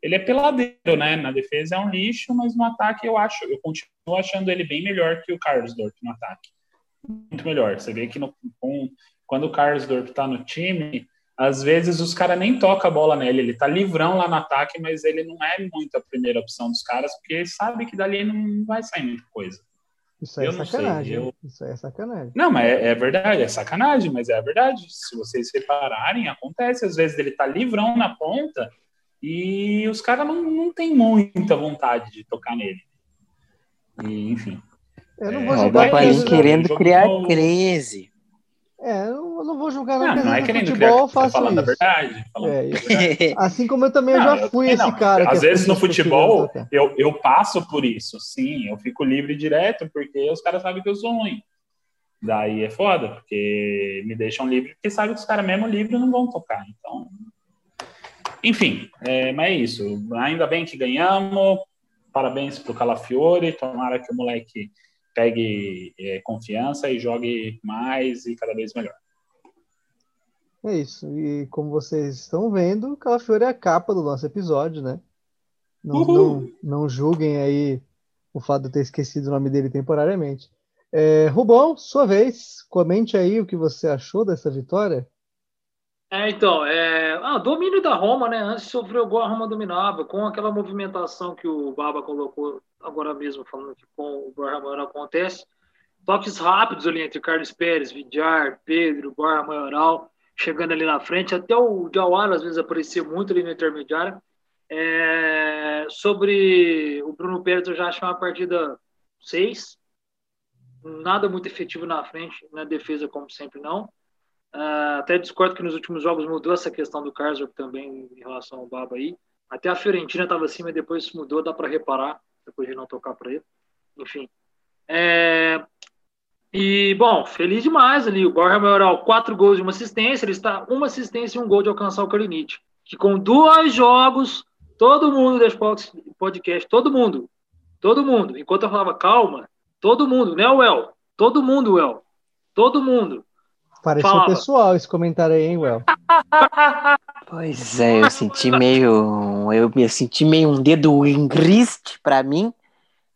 ele é peladeiro, né? Na defesa é um lixo, mas no ataque eu acho, eu continuo achando ele bem melhor que o Carlos Dorp no ataque. Muito melhor. Você vê que no, quando o Carlos Dorp tá no time, às vezes os caras nem tocam a bola nele, ele tá livrão lá no ataque, mas ele não é muito a primeira opção dos caras, porque sabe que dali não vai sair muita coisa. Isso é sacanagem. eu... Isso é sacanagem. Não, mas é, é, verdade, é sacanagem, mas é verdade. Se vocês repararem, acontece. Às vezes ele tá livrão na ponta, e os caras não, não têm muita vontade de tocar nele. E, enfim. Eu não vou é. O querendo criar crise. É, eu não vou na não, não é querendo futebol, criar, faço falando isso. a verdade. Falando é, verdade. Assim como eu também não, já fui eu, esse não, cara. Às vezes no futebol eu, eu passo por isso, sim. Eu fico livre direto porque os caras sabem que eu sou ruim. Daí é foda, porque me deixam livre, porque sabem que os caras mesmo livre não vão tocar. Então, enfim, é, mas é isso. Ainda bem que ganhamos. Parabéns para o Calafiore. Tomara que o moleque pegue é, confiança e jogue mais e cada vez melhor. É isso. E como vocês estão vendo, Calafiore é a capa do nosso episódio, né? Não, não, não, julguem aí o fato de eu ter esquecido o nome dele temporariamente. É, Rubão, sua vez, comente aí o que você achou dessa vitória. É, então, é, ah, domínio da Roma, né? Antes sofreu gol, a Roma dominava, com aquela movimentação que o Baba colocou agora mesmo, falando que com o Borja acontece. Toques rápidos ali entre Carlos Pérez, Vidiar, Pedro, Borja Maioral, chegando ali na frente. Até o Diawara às vezes aparecia muito ali no intermediário. É, sobre o Bruno Pérez, eu já acho uma partida 6. Nada muito efetivo na frente, na defesa, como sempre, não. Uh, até discordo que nos últimos jogos mudou essa questão do Karsdorp também em relação ao Baba aí. Até a Fiorentina estava assim, mas depois mudou, dá para reparar, depois de não tocar para ele. Enfim. É, E, bom, feliz demais ali. O Borja Maioral, quatro gols e uma assistência. Ele está uma assistência e um gol de alcançar o Kalinic. Que com dois jogos, todo mundo desse podcast, todo mundo, todo mundo, enquanto eu falava calma, todo mundo, né, Well? Todo mundo, Well. Todo mundo. Pareceu Falava. pessoal esse comentário aí, hein, Well? *laughs* Pois é, eu senti meio. Eu me senti meio um dedo engriste para mim,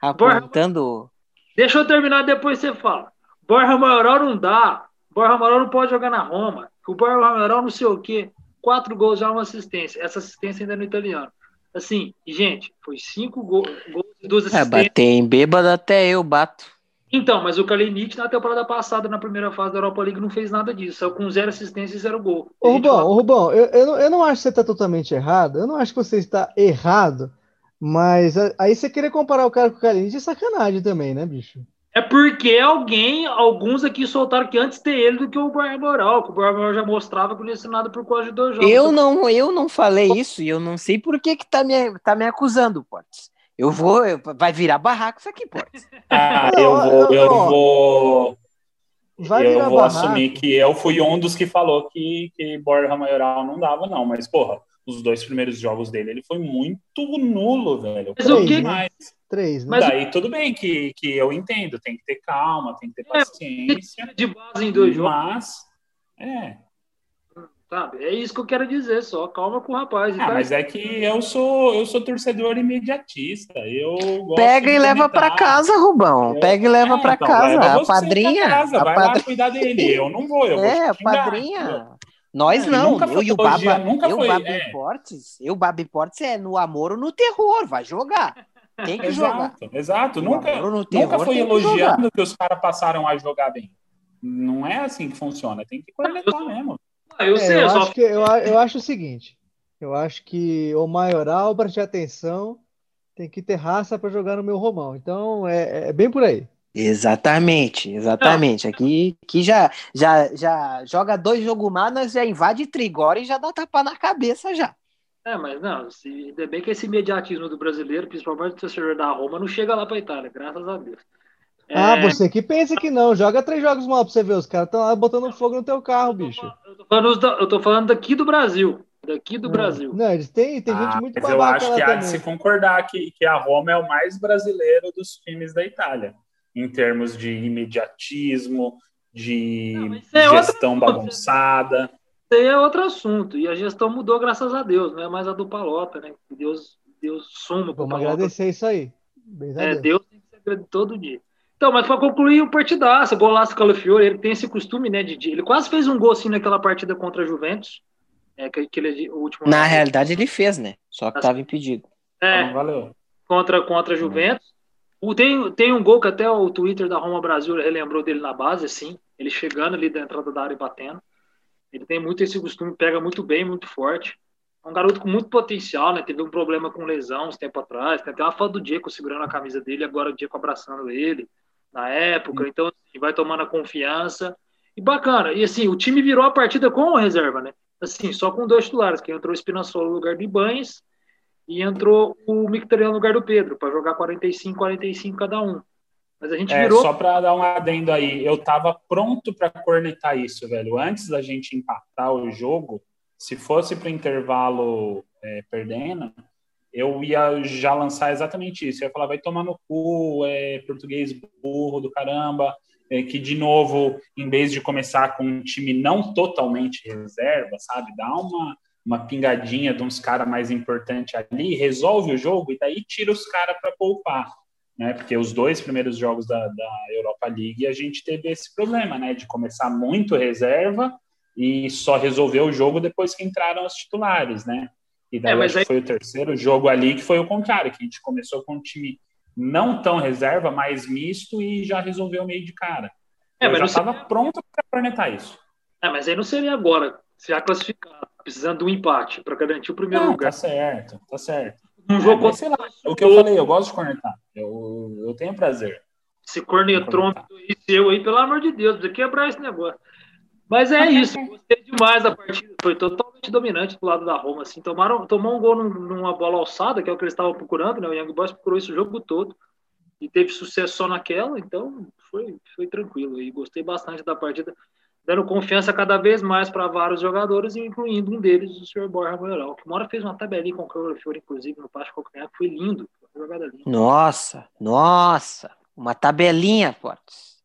apontando. Borja, deixa eu terminar, depois você fala. Borja Maioral não dá. Borja Maioral não pode jogar na Roma. O Borja Maioral não sei o quê. Quatro gols já uma assistência. Essa assistência ainda é no italiano. Assim, gente, foi cinco gols, gols e duas assistências. É, bater em bêbado até eu bato. Então, mas o Kalinic na temporada passada, na primeira fase da Europa League, não fez nada disso. Saiu com zero assistência e zero gol. Ô, Rubão, fala... Rubão eu, eu, não, eu não acho que você está totalmente errado. Eu não acho que você está errado. Mas aí você querer comparar o cara com o Kalinic é sacanagem também, né, bicho? É porque alguém, alguns aqui soltaram que antes ter ele do que o Brian Moral, que o Brian Moral já mostrava que não ia ser nada por causa de dois jogos. Eu não, eu não falei isso e eu não sei por que, que tá, me, tá me acusando, Portes. Eu vou, eu, vai virar barraco isso aqui, Portes. Ah, eu vou, eu vou. Vai eu vou barraco. assumir que eu fui um dos que falou que, que Borja Maioral não dava, não, mas, porra, os dois primeiros jogos dele, ele foi muito nulo, velho. Mas o que mais? Três, né? Mas Daí tudo bem que, que eu entendo, tem que ter calma, tem que ter é, paciência. De base em dois jogos. Mas, é. Sabe? É isso que eu quero dizer, só calma com o rapaz. Ah, mas é que eu sou eu sou torcedor imediatista. Eu Pega e leva para casa, Rubão. Eu... Pega e leva é, para então, casa. A padrinha. Casa, a vai lá cuidar dele. Eu não vou. Eu *laughs* é, vou padrinha. Nós é, não, eu e o Baba, nunca eu, foi, Babi é. Portes, eu, Babi Portes, é no amor ou no terror, vai jogar. Tem que exato, jogar. Exato, nunca, nunca foi elogiando que, que, os caras passaram a jogar bem. Não é assim que funciona, tem que cornetar mesmo. Ah, eu, é, sei, eu, eu, só... acho que, eu, eu acho o seguinte, eu acho que o maioral, para ter atenção, tem que ter raça para jogar no meu romão. Então, é, é bem por aí. Exatamente, exatamente. Aqui, aqui já, já, já joga dois jogos manas, já invade Trigora e já dá tapa na cabeça já. É, mas não, se, ainda bem que esse imediatismo do brasileiro, principalmente do torcedor da Roma, não chega lá para Itália, graças a Deus. É... Ah, você que pensa que não, joga três jogos mal pra você ver, os caras estão lá botando fogo no teu carro, bicho. Eu tô falando, eu tô falando daqui do Brasil, daqui do Brasil. Não, eles têm, tem gente ah, muito mas eu acho que há de se concordar que, que a Roma é o mais brasileiro dos times da Itália, em termos de imediatismo, de não, é gestão bagunçada aí é outro assunto. E a gestão mudou, graças a Deus, não é mais a do Palota, né? Deus, Deus suma. Vamos agradecer isso aí. é, Deus tem que ser todo dia. Então, mas para concluir o partidaço, golaço Calafiore, ele tem esse costume, né, de, ele quase fez um gol assim naquela partida contra a Juventus, é, que, que ele, o último... Na realidade ele fez, né, só que estava impedido. É, então, valeu. Contra, contra a Juventus. O, tem, tem um gol que até o Twitter da Roma Brasil relembrou dele na base, assim, ele chegando ali da entrada da área e batendo. Ele tem muito esse costume, pega muito bem, muito forte. É um garoto com muito potencial, né? Teve um problema com lesão uns tempo atrás. Tem até uma foto do Diego segurando a camisa dele, agora o Diego abraçando ele na época. Então, assim, vai tomando a confiança. E bacana. E assim, o time virou a partida com reserva, né? Assim, só com dois titulares, que entrou o Espinazola no lugar do Ibanez e entrou o Mictarian no lugar do Pedro, para jogar 45, 45 cada um. Mas a gente é, virou. Só para dar um adendo aí, eu tava pronto para cornetar isso, velho. Antes da gente empatar o jogo, se fosse para intervalo é, perdendo, eu ia já lançar exatamente isso. Eu ia falar, vai tomar no cu, é, português burro do caramba. É, que de novo, em vez de começar com um time não totalmente reserva, sabe, dá uma, uma pingadinha de uns caras mais importantes ali, resolve o jogo e daí tira os caras para poupar né? Porque os dois primeiros jogos da, da Europa League a gente teve esse problema, né? De começar muito reserva e só resolver o jogo depois que entraram os titulares, né? E daí é, acho aí... foi o terceiro jogo ali que foi o contrário, que a gente começou com um time não tão reserva, mais misto e já resolveu meio de cara. É, Eu já estava seria... pronto para cornetar isso. É, mas aí não seria agora, se já classificado, precisando de um empate para garantir o primeiro não, lugar. Tá certo, tá certo. Um jogo, é, sei lá, o que eu falei, eu gosto de cornetar. Eu, eu tenho prazer. Esse cornetrômetro e seu aí, pelo amor de Deus, precisa quebrar esse negócio. Mas é isso, gostei demais da partida. Foi totalmente dominante do lado da Roma. Assim. Tomaram, tomou um gol num, numa bola alçada, que é o que eles estavam procurando, né? O Young Boys procurou isso o jogo todo e teve sucesso só naquela, então foi, foi tranquilo e gostei bastante da partida, dando confiança cada vez mais para vários jogadores, incluindo um deles, o senhor Borja Maioral, que uma hora fez uma tabelinha com o Fiore, inclusive, no Pacho Calcanhar, que foi lindo. Foi jogada linda. Nossa, nossa, uma tabelinha, Fortes.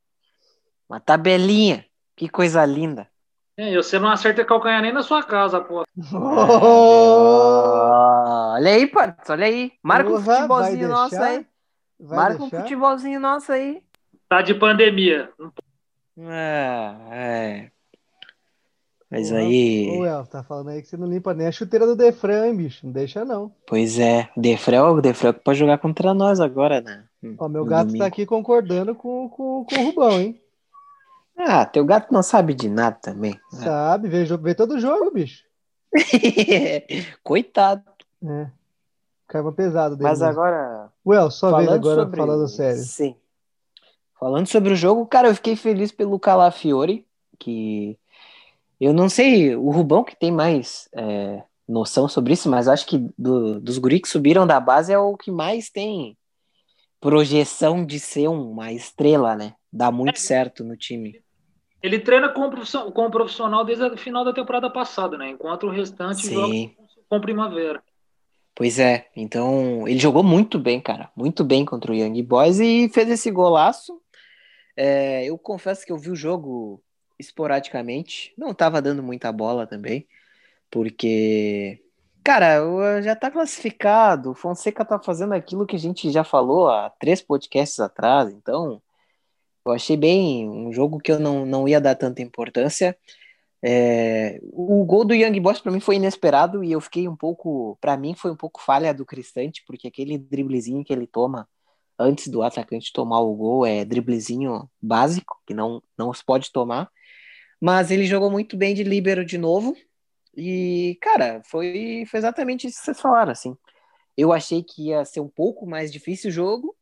Uma tabelinha. Que coisa linda. É, e você não acerta calcanhar nem na sua casa, pô. Oh, olha aí, Fortes, olha aí. Marca um futebolzinho nosso aí. Vai Marca deixar? um futebolzinho nosso aí. Tá de pandemia. É, é. Mas aí. Ô, El, tá falando aí que você não limpa nem a chuteira do Defran, hein, bicho? Não deixa, não. Pois é, o Defrel, o Defrel que pode jogar contra nós agora, né? Ó, meu No gato domingo. tá aqui concordando com, com, com o Rubão, hein? Ah, teu gato não sabe de nada também. Sabe, vê, vê todo jogo, bicho. *laughs* Coitado. É. Pesado dele. Mas mesmo. agora. Well, só vez agora sobre... falando sério. Sim. Falando sobre o jogo, cara, eu fiquei feliz pelo Calafiore, que eu não sei, o Rubão que tem mais é, noção sobre isso, mas acho que do- dos guri que subiram da base é o que mais tem projeção de ser uma estrela, né? Dá muito certo no time. Ele treina com o profissional, com o profissional desde o final da temporada passada, né? Enquanto o restante joga Sim. com primavera. Pois é, então ele jogou muito bem, cara, muito bem contra o Young Boys e fez esse golaço. É, eu confesso que eu vi o jogo esporadicamente, não tava dando muita bola também, porque, cara, o- já tá classificado, o Fonseca tá fazendo aquilo que a gente já falou há três podcasts atrás, então eu achei bem um jogo que eu não, não ia dar tanta importância. É, o gol do Young Boys para mim foi inesperado e eu fiquei um pouco, para mim foi um pouco falha do Cristante, porque aquele driblezinho que ele toma antes do atacante tomar o gol é driblezinho básico, que não não se pode tomar. Mas ele jogou muito bem de líbero de novo. E, cara, foi, foi exatamente isso que vocês falaram, assim. Eu achei que ia ser um pouco mais difícil o jogo,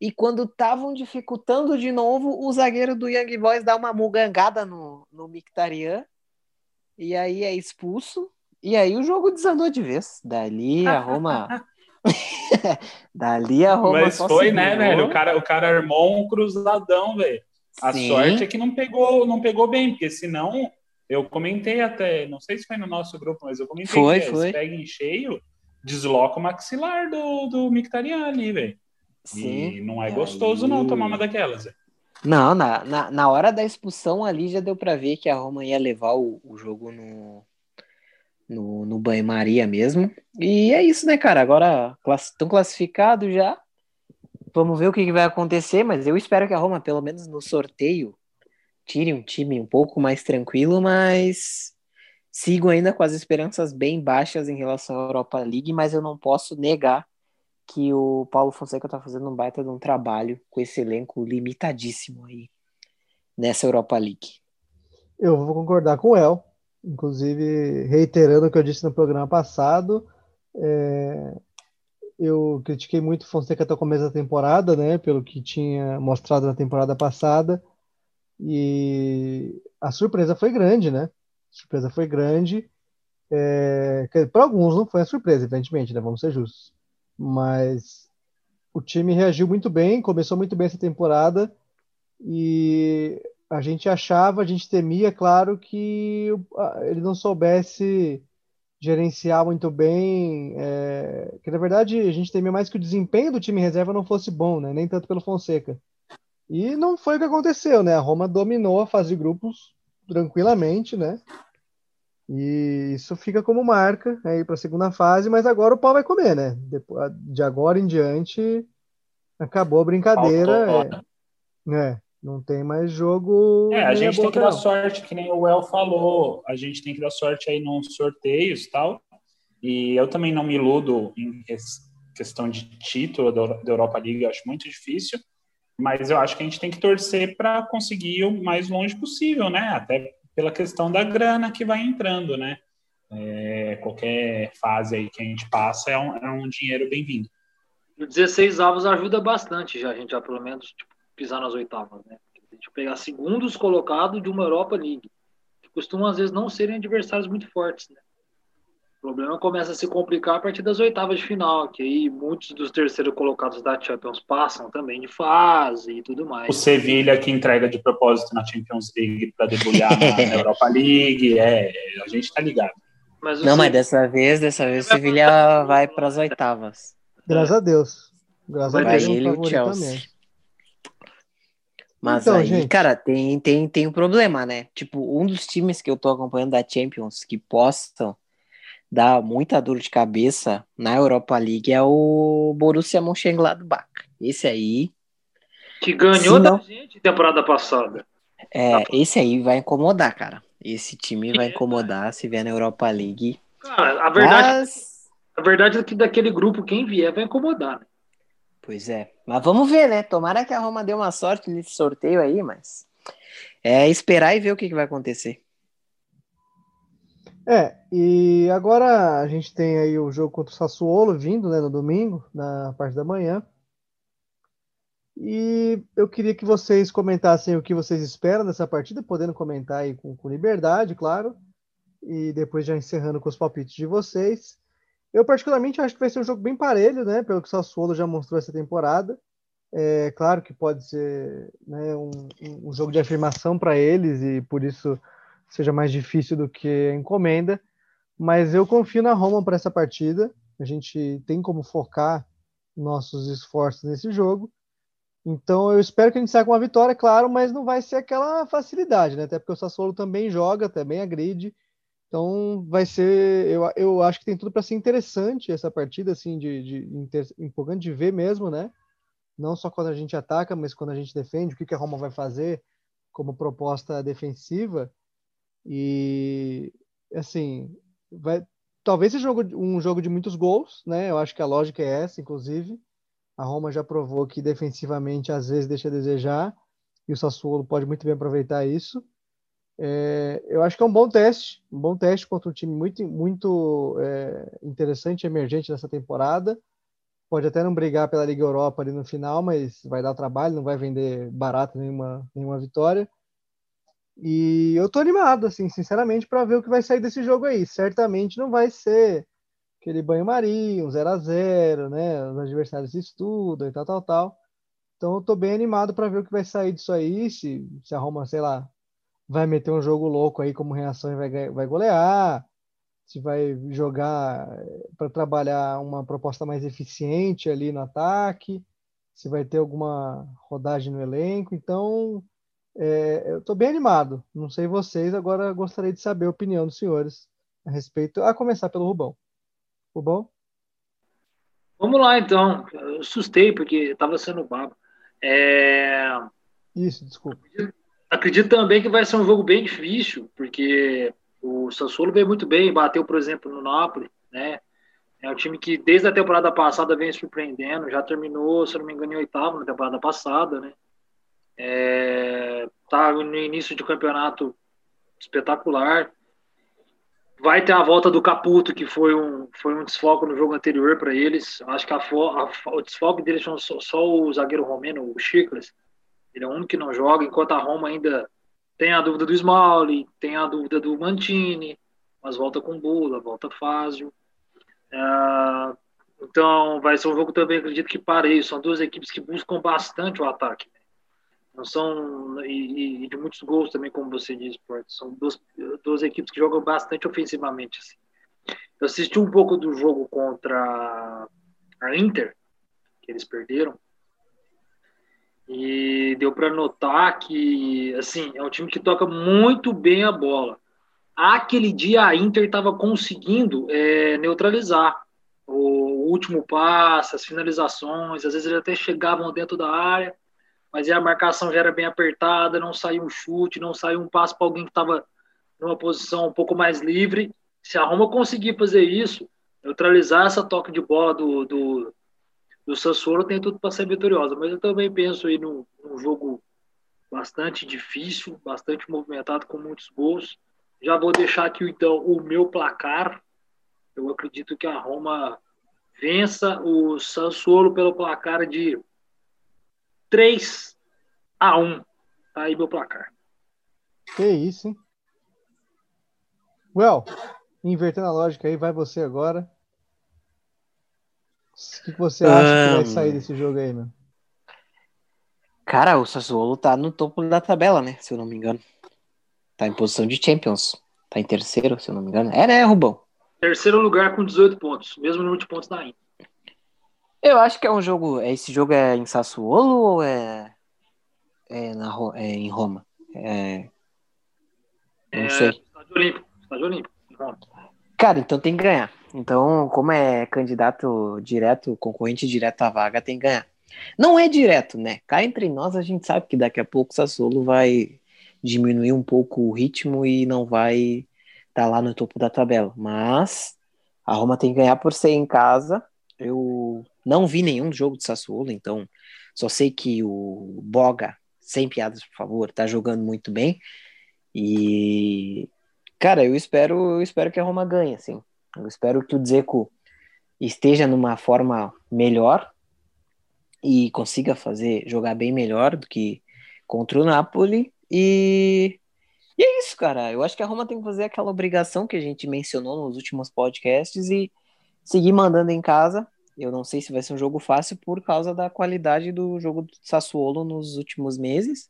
e quando estavam dificultando de novo, o zagueiro do Young Boys dá uma mugangada no, no Mictarian, e aí é expulso, e aí o jogo desandou de vez. Dali a Roma. *laughs* Dali a Roma. Mas só foi, né, velho? O cara, o cara armou um cruzadão, velho. A Sim. sorte é que não pegou, não pegou bem, porque senão eu comentei até, não sei se foi no nosso grupo, mas eu comentei Foi, que foi. se pega em cheio, desloca o maxilar do, do Mictarian ali, velho. Sim. E não é gostoso não aí- tomar uma daquelas. velho. Não, na, na, na hora da expulsão ali já deu pra ver que a Roma ia levar o, o jogo no, no, no banho-maria mesmo. E é isso, né, cara? Agora estão classificados já. Vamos ver o que, que vai acontecer, mas eu espero que a Roma, pelo menos no sorteio, tire um time um pouco mais tranquilo, mas sigo ainda com as esperanças bem baixas em relação à Europa League, mas eu não posso negar que o Paulo Fonseca tá fazendo um baita de um trabalho com esse elenco limitadíssimo aí nessa Europa League. Eu vou concordar com o El, inclusive reiterando o que eu disse no programa passado. é, eu critiquei muito o Fonseca até o começo da temporada, né? Pelo que tinha mostrado na temporada passada. E a surpresa foi grande, né? A surpresa foi grande. É, para alguns não foi a surpresa, evidentemente, né? Vamos ser justos. Mas o time reagiu muito bem, começou muito bem essa temporada e a gente achava, a gente temia, claro, que ele não soubesse gerenciar muito bem, é, que na verdade a gente temia mais que o desempenho do time reserva não fosse bom, né? Nem tanto pelo Fonseca. E não foi o que aconteceu, né? A Roma dominou a fase de grupos tranquilamente, né? E isso fica como marca aí para a segunda fase, mas agora o pau vai comer, né? Depois, de agora em diante acabou a brincadeira. É, é, não tem mais jogo. É, a gente tem que dar não. sorte, que nem o El falou. A gente tem que dar sorte aí nos sorteios e tal. E eu também não me iludo em ques- questão de título da da Europa League, eu acho muito difícil. Mas eu acho que a gente tem que torcer para conseguir o mais longe possível, né? Até pela questão da grana que vai entrando, né? É, qualquer fase aí que a gente passa é um, é um dinheiro bem-vindo. O 16 avos ajuda bastante já, a gente já pelo menos tipo, pisar nas oitavas, né? A gente pegar segundos colocados de uma Europa League, que costumam às vezes não serem adversários muito fortes, né? Problema começa a se complicar a partir das oitavas de final, que aí muitos dos terceiros colocados da Champions passam também de fase e tudo mais. O Sevilha que entrega de propósito na Champions League para debulhar na *laughs* Europa League, é, a gente tá ligado. Mas Não, mas dessa vez, dessa vez o Sevilha vai para as oitavas. Graças a Deus. Graças vai a Deus. Vai ele e o Chelsea. Também. Mas então, aí, gente... cara, tem, tem, tem um problema, né? Tipo, um dos times que eu tô acompanhando da Champions que possam dar muita dor de cabeça na Europa League é o Borussia Mönchengladbach. Esse aí... Que ganhou da gente temporada passada. É, esse aí vai incomodar, cara. Esse time vai incomodar se vier na Europa League. Cara, a verdade, Mas... a verdade é que daquele grupo, quem vier vai incomodar, né? Pois é. Mas vamos ver, né? Tomara que a Roma dê uma sorte nesse sorteio aí, mas é esperar e ver o que, que vai acontecer. É, e agora a gente tem aí o jogo contra o Sassuolo vindo, né, no domingo, na parte da manhã. E eu queria que vocês comentassem o que vocês esperam dessa partida, podendo comentar aí com, com liberdade, claro. E depois já encerrando com os palpites de vocês. Eu, particularmente, acho que vai ser um jogo bem parelho, né? Pelo que o Sassuolo já mostrou essa temporada. É claro que pode ser né, um, um jogo de afirmação para eles e por isso seja mais difícil do que a encomenda. Mas eu confio na Roma para essa partida. A gente tem como focar nossos esforços nesse jogo. Então eu espero que a gente saia com uma vitória, claro, mas não vai ser aquela facilidade, né? Até porque o Sassuolo também joga, também agride. Então vai ser, eu, eu acho que tem tudo para ser interessante essa partida, assim, de, de inter, empolgante de ver mesmo, né? Não só quando a gente ataca, mas quando a gente defende, o que, que a Roma vai fazer como proposta defensiva. E assim, vai, talvez seja um jogo de muitos gols, né? Eu acho que a lógica é essa, inclusive. A Roma já provou que defensivamente às vezes deixa a desejar, e o Sassuolo pode muito bem aproveitar isso. É, eu acho que é um bom teste, um bom teste contra um time muito, muito é, interessante emergente nessa temporada. Pode até não brigar pela Liga Europa ali no final, mas vai dar trabalho, não vai vender barato nenhuma, nenhuma vitória. E eu tô animado, assim, sinceramente, para ver o que vai sair desse jogo aí. Certamente não vai ser aquele banho-maria, um 0 a 0 né? Os adversários estudam e tal, tal, tal. Então eu tô bem animado para ver o que vai sair disso aí, se, se a Roma, sei lá, vai meter um jogo louco aí como reação e vai, vai golear, se vai jogar eh, para trabalhar uma proposta mais eficiente ali no ataque, se vai ter alguma rodagem no elenco. Então, é, eu estou bem animado. Não sei vocês, agora gostaria de saber a opinião dos senhores a respeito, a começar pelo Rubão. Rubão? Vamos lá, então. Eu assustei porque estava sendo babo. É... Isso, desculpa. Acredito também que vai ser um jogo bem difícil, porque o Sassuolo veio muito bem, bateu, por exemplo, no Napoli, né? É um time que desde a temporada passada vem surpreendendo, já terminou, se não me engano, em oitavo na temporada passada, né? É, tá no início de campeonato espetacular. Vai ter a volta do Caputo, que foi um, foi um desfoque no jogo anterior para eles. Acho que a, a, o desfoque deles são só, só o zagueiro romeno, o Chiclas. Ele é o único que não joga, enquanto a Roma ainda tem a dúvida do Smalling, tem a dúvida do Mantini, mas volta com Bula, volta Fázio. É, então, vai ser um jogo também, acredito que parei. São duas equipes que buscam bastante o ataque. Não são, e, e, de muitos gols também, como você disse, São duas, duas equipes que jogam bastante ofensivamente. Assim. Eu assisti um pouco do jogo contra a Inter, que eles perderam. E deu para notar que, assim, é um time que toca muito bem a bola. Aquele dia a Inter estava conseguindo é, neutralizar o último passe, as finalizações, às vezes eles até chegavam dentro da área, mas a marcação já era bem apertada, não saiu um chute, não saiu um passe para alguém que estava numa posição um pouco mais livre. Se a Roma conseguir fazer isso, neutralizar essa toque de bola do, do, do Sassuolo tem tudo para ser vitoriosa, mas eu também penso aí num, num, jogo bastante difícil, bastante movimentado, com muitos gols. Já vou deixar aqui então o meu placar. Eu acredito que a Roma vença o Sassuolo pelo placar de 3 a 1. Tá aí meu placar. Que isso, hein? Well, Invertendo a lógica aí, vai você agora. O que, você acha que vai sair desse jogo aí, meu? Cara, o Sassuolo tá no topo da tabela, né? Se eu não me engano. Tá em posição de Champions. Tá em terceiro, se eu não me engano. É, né, Rubão? Terceiro lugar com 18 pontos. Mesmo número de pontos da Inter. Eu acho que é um jogo. Esse jogo é em Sassuolo ou é, é, na, é em Roma? É... Não É, sei. Estádio Olímpico. Estádio Olímpico. Cara, então tem que ganhar. Então, como é candidato direto, concorrente direto à vaga, tem que ganhar. Não é direto, né? Cá entre nós, a gente sabe que daqui a pouco o Sassuolo vai diminuir um pouco o ritmo e não vai estar lá no topo da tabela. Mas a Roma tem que ganhar por ser em casa. Eu não vi nenhum jogo de Sassuolo, então só sei que o Boga, sem piadas, por favor, tá jogando muito bem. E cara, eu espero, eu espero que a Roma ganhe, assim. Eu espero que o Dzeko esteja numa forma melhor e consiga fazer jogar bem melhor do que contra o Napoli e e é isso, cara. Eu acho que a Roma tem que fazer aquela obrigação que a gente mencionou nos últimos podcasts e seguir mandando em casa. Eu não sei se vai ser um jogo fácil por causa da qualidade do jogo do Sassuolo nos últimos meses.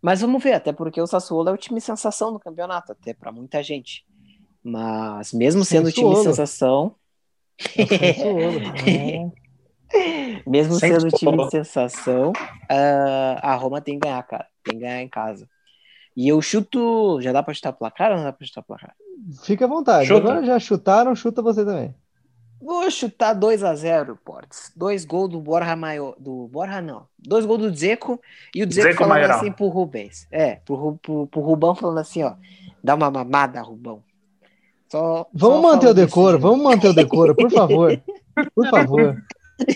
Mas vamos ver, até porque o Sassuolo é o time sensação do campeonato, até para muita gente. Mas mesmo sendo o time sensação, *laughs* É o Sassuolo. Mesmo Sem sendo o time sensação, ah, a Roma tem que ganhar, cara. Tem que ganhar em casa. E eu chuto. Já dá pra chutar placar ou não dá pra chutar placar? Fica à vontade. Chuta. Agora já chutaram, chuta você também. Vou chutar 2 a 0 Portes. Dois gols do Borja Maior. Do Borja, não. Dois gols do Zeco e o Zeco falando Maioral. assim pro Rubens. É, pro, pro, pro Rubão falando assim, ó. Dá uma mamada, Rubão. Só, Vamos só manter o decoro, jeito. vamos manter o decoro, por favor. Por favor.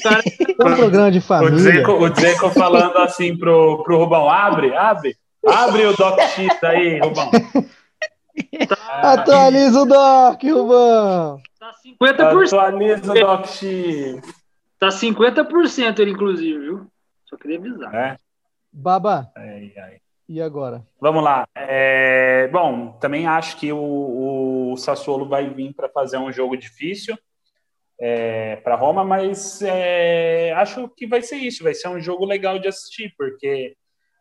Cara, É um programa de O família. Dzeko, o Dzeko falando assim pro, pro Rubão, abre, abre, abre o Doc X aí, Rubão. Atualiza o Doc, Rubão. Tá 50%. Atualiza o. Tá 50% ele, inclusive, viu? Só queria avisar. É, Baba, ai, ai. e agora? Vamos lá. É, bom, também acho que o, o Sassuolo vai vir para fazer um jogo difícil para Roma, mas é, acho que vai ser isso. Vai ser um jogo legal de assistir, porque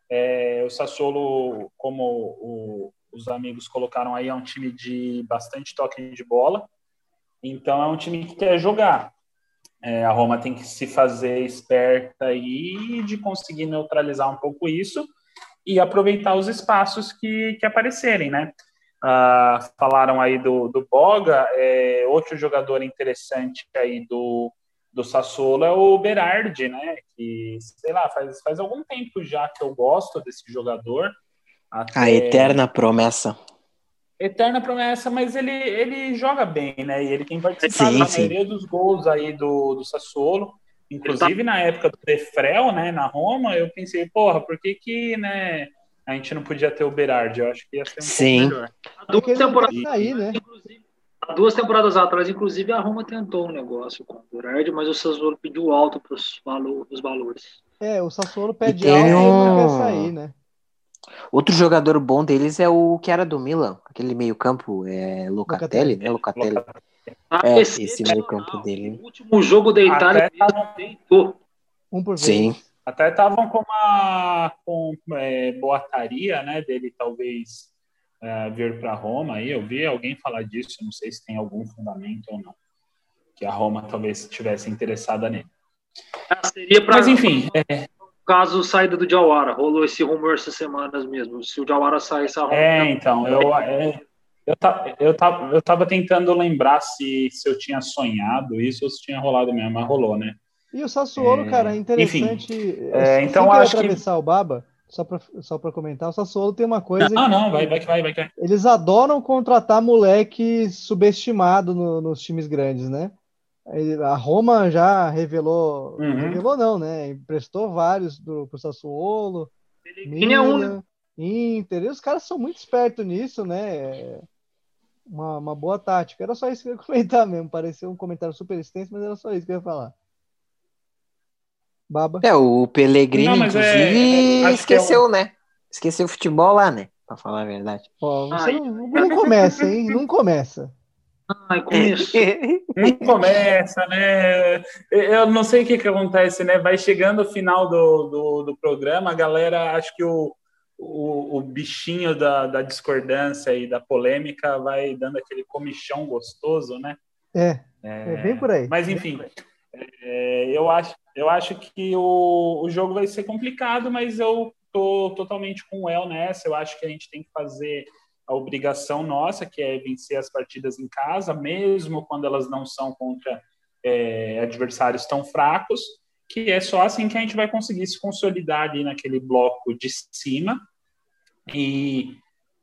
é, o Sassuolo, como o- os amigos colocaram aí, é um time de bastante toque de bola. Então é um time que quer jogar. É, a Roma tem que se fazer esperta aí de conseguir neutralizar um pouco isso e aproveitar os espaços que, que aparecerem, né? Ah, falaram aí do, do Boga, é, outro jogador interessante aí do, do Sassuolo é o Berardi, né? Que, sei lá, faz, faz algum tempo já que eu gosto desse jogador. Até- A eterna promessa. Eterna promessa, mas ele, ele joga bem, né? E ele tem participado Sim, da sim. maioria dos gols aí do, do Sassuolo. Inclusive na época do Defrel, né, na Roma, eu pensei, porra, por que que, né, a gente não podia ter o Berardi? Eu acho que ia ser um Sim. pouco melhor. Há duas temporadas, sair, né? inclusive, há duas temporadas atrás, inclusive, a Roma tentou um negócio com o Berardi, mas o Sassuolo pediu alto para os valores. É, o Sassuolo pede tem alto e não quer sair, né? Outro jogador bom deles é o que era do Milan, aquele meio-campo, é Locatelli, né? Locatelli. Tá É, excepcional. esse meio-campo dele. O último jogo da Itália, deitou. Um por vez. Sim. Até estavam com uma com, é, boataria, né, dele talvez é, vir para Roma. Aí eu vi alguém falar disso, não sei se tem algum fundamento ou não, que a Roma talvez estivesse interessada nele. Ah, Seria para Mas enfim, é, caso saída do Jawara. Rolou esse rumor essas semanas mesmo. Se o Jawara saísse, a Roma É, então, eu, é, eu, ta, eu, ta, eu tava tentando lembrar se, se eu tinha sonhado isso ou se tinha rolado mesmo, mas rolou, né? E o Sassuolo, É, cara, é interessante. É, Sem então acho que- atravessar o Baba, só pra, só pra comentar, o Sassuolo tem uma coisa Não, que não, vai, vai que vai, vai que vai. eles adoram contratar moleque subestimado no- nos times grandes, né? A Roma já revelou, Uhum. revelou não, né? Emprestou vários do, pro Sassuolo, é um, né? Milan, Inter, e os caras são muito espertos nisso, né? É Uma, uma boa tática. Era só isso que eu ia *laughs* comentar mesmo. Pareceu um comentário super extenso, mas era só isso que eu ia falar. Baba. É, o Pellegrini, Não, é- inclusive, é- que é esqueceu, né? Esqueceu o futebol lá, né? Pra falar a verdade. Ó, você Ai. não, não começa, hein? Não começa. Ai, começou. Não começa, né? Eu não sei o que, que acontece, né? Vai chegando o final do, do, do programa, a galera, acho que o, o, o bichinho da, da discordância e da polêmica vai dando aquele comichão gostoso, né? É, é, bem por aí. Mas, enfim, é, eu, acho, eu acho que o, o jogo vai ser complicado, mas eu tô totalmente com o El nessa. Eu acho que a gente tem que fazer a obrigação nossa, que é vencer as partidas em casa, mesmo quando elas não são contra é, adversários tão fracos, que é só assim que a gente vai conseguir se consolidar ali naquele bloco de cima e,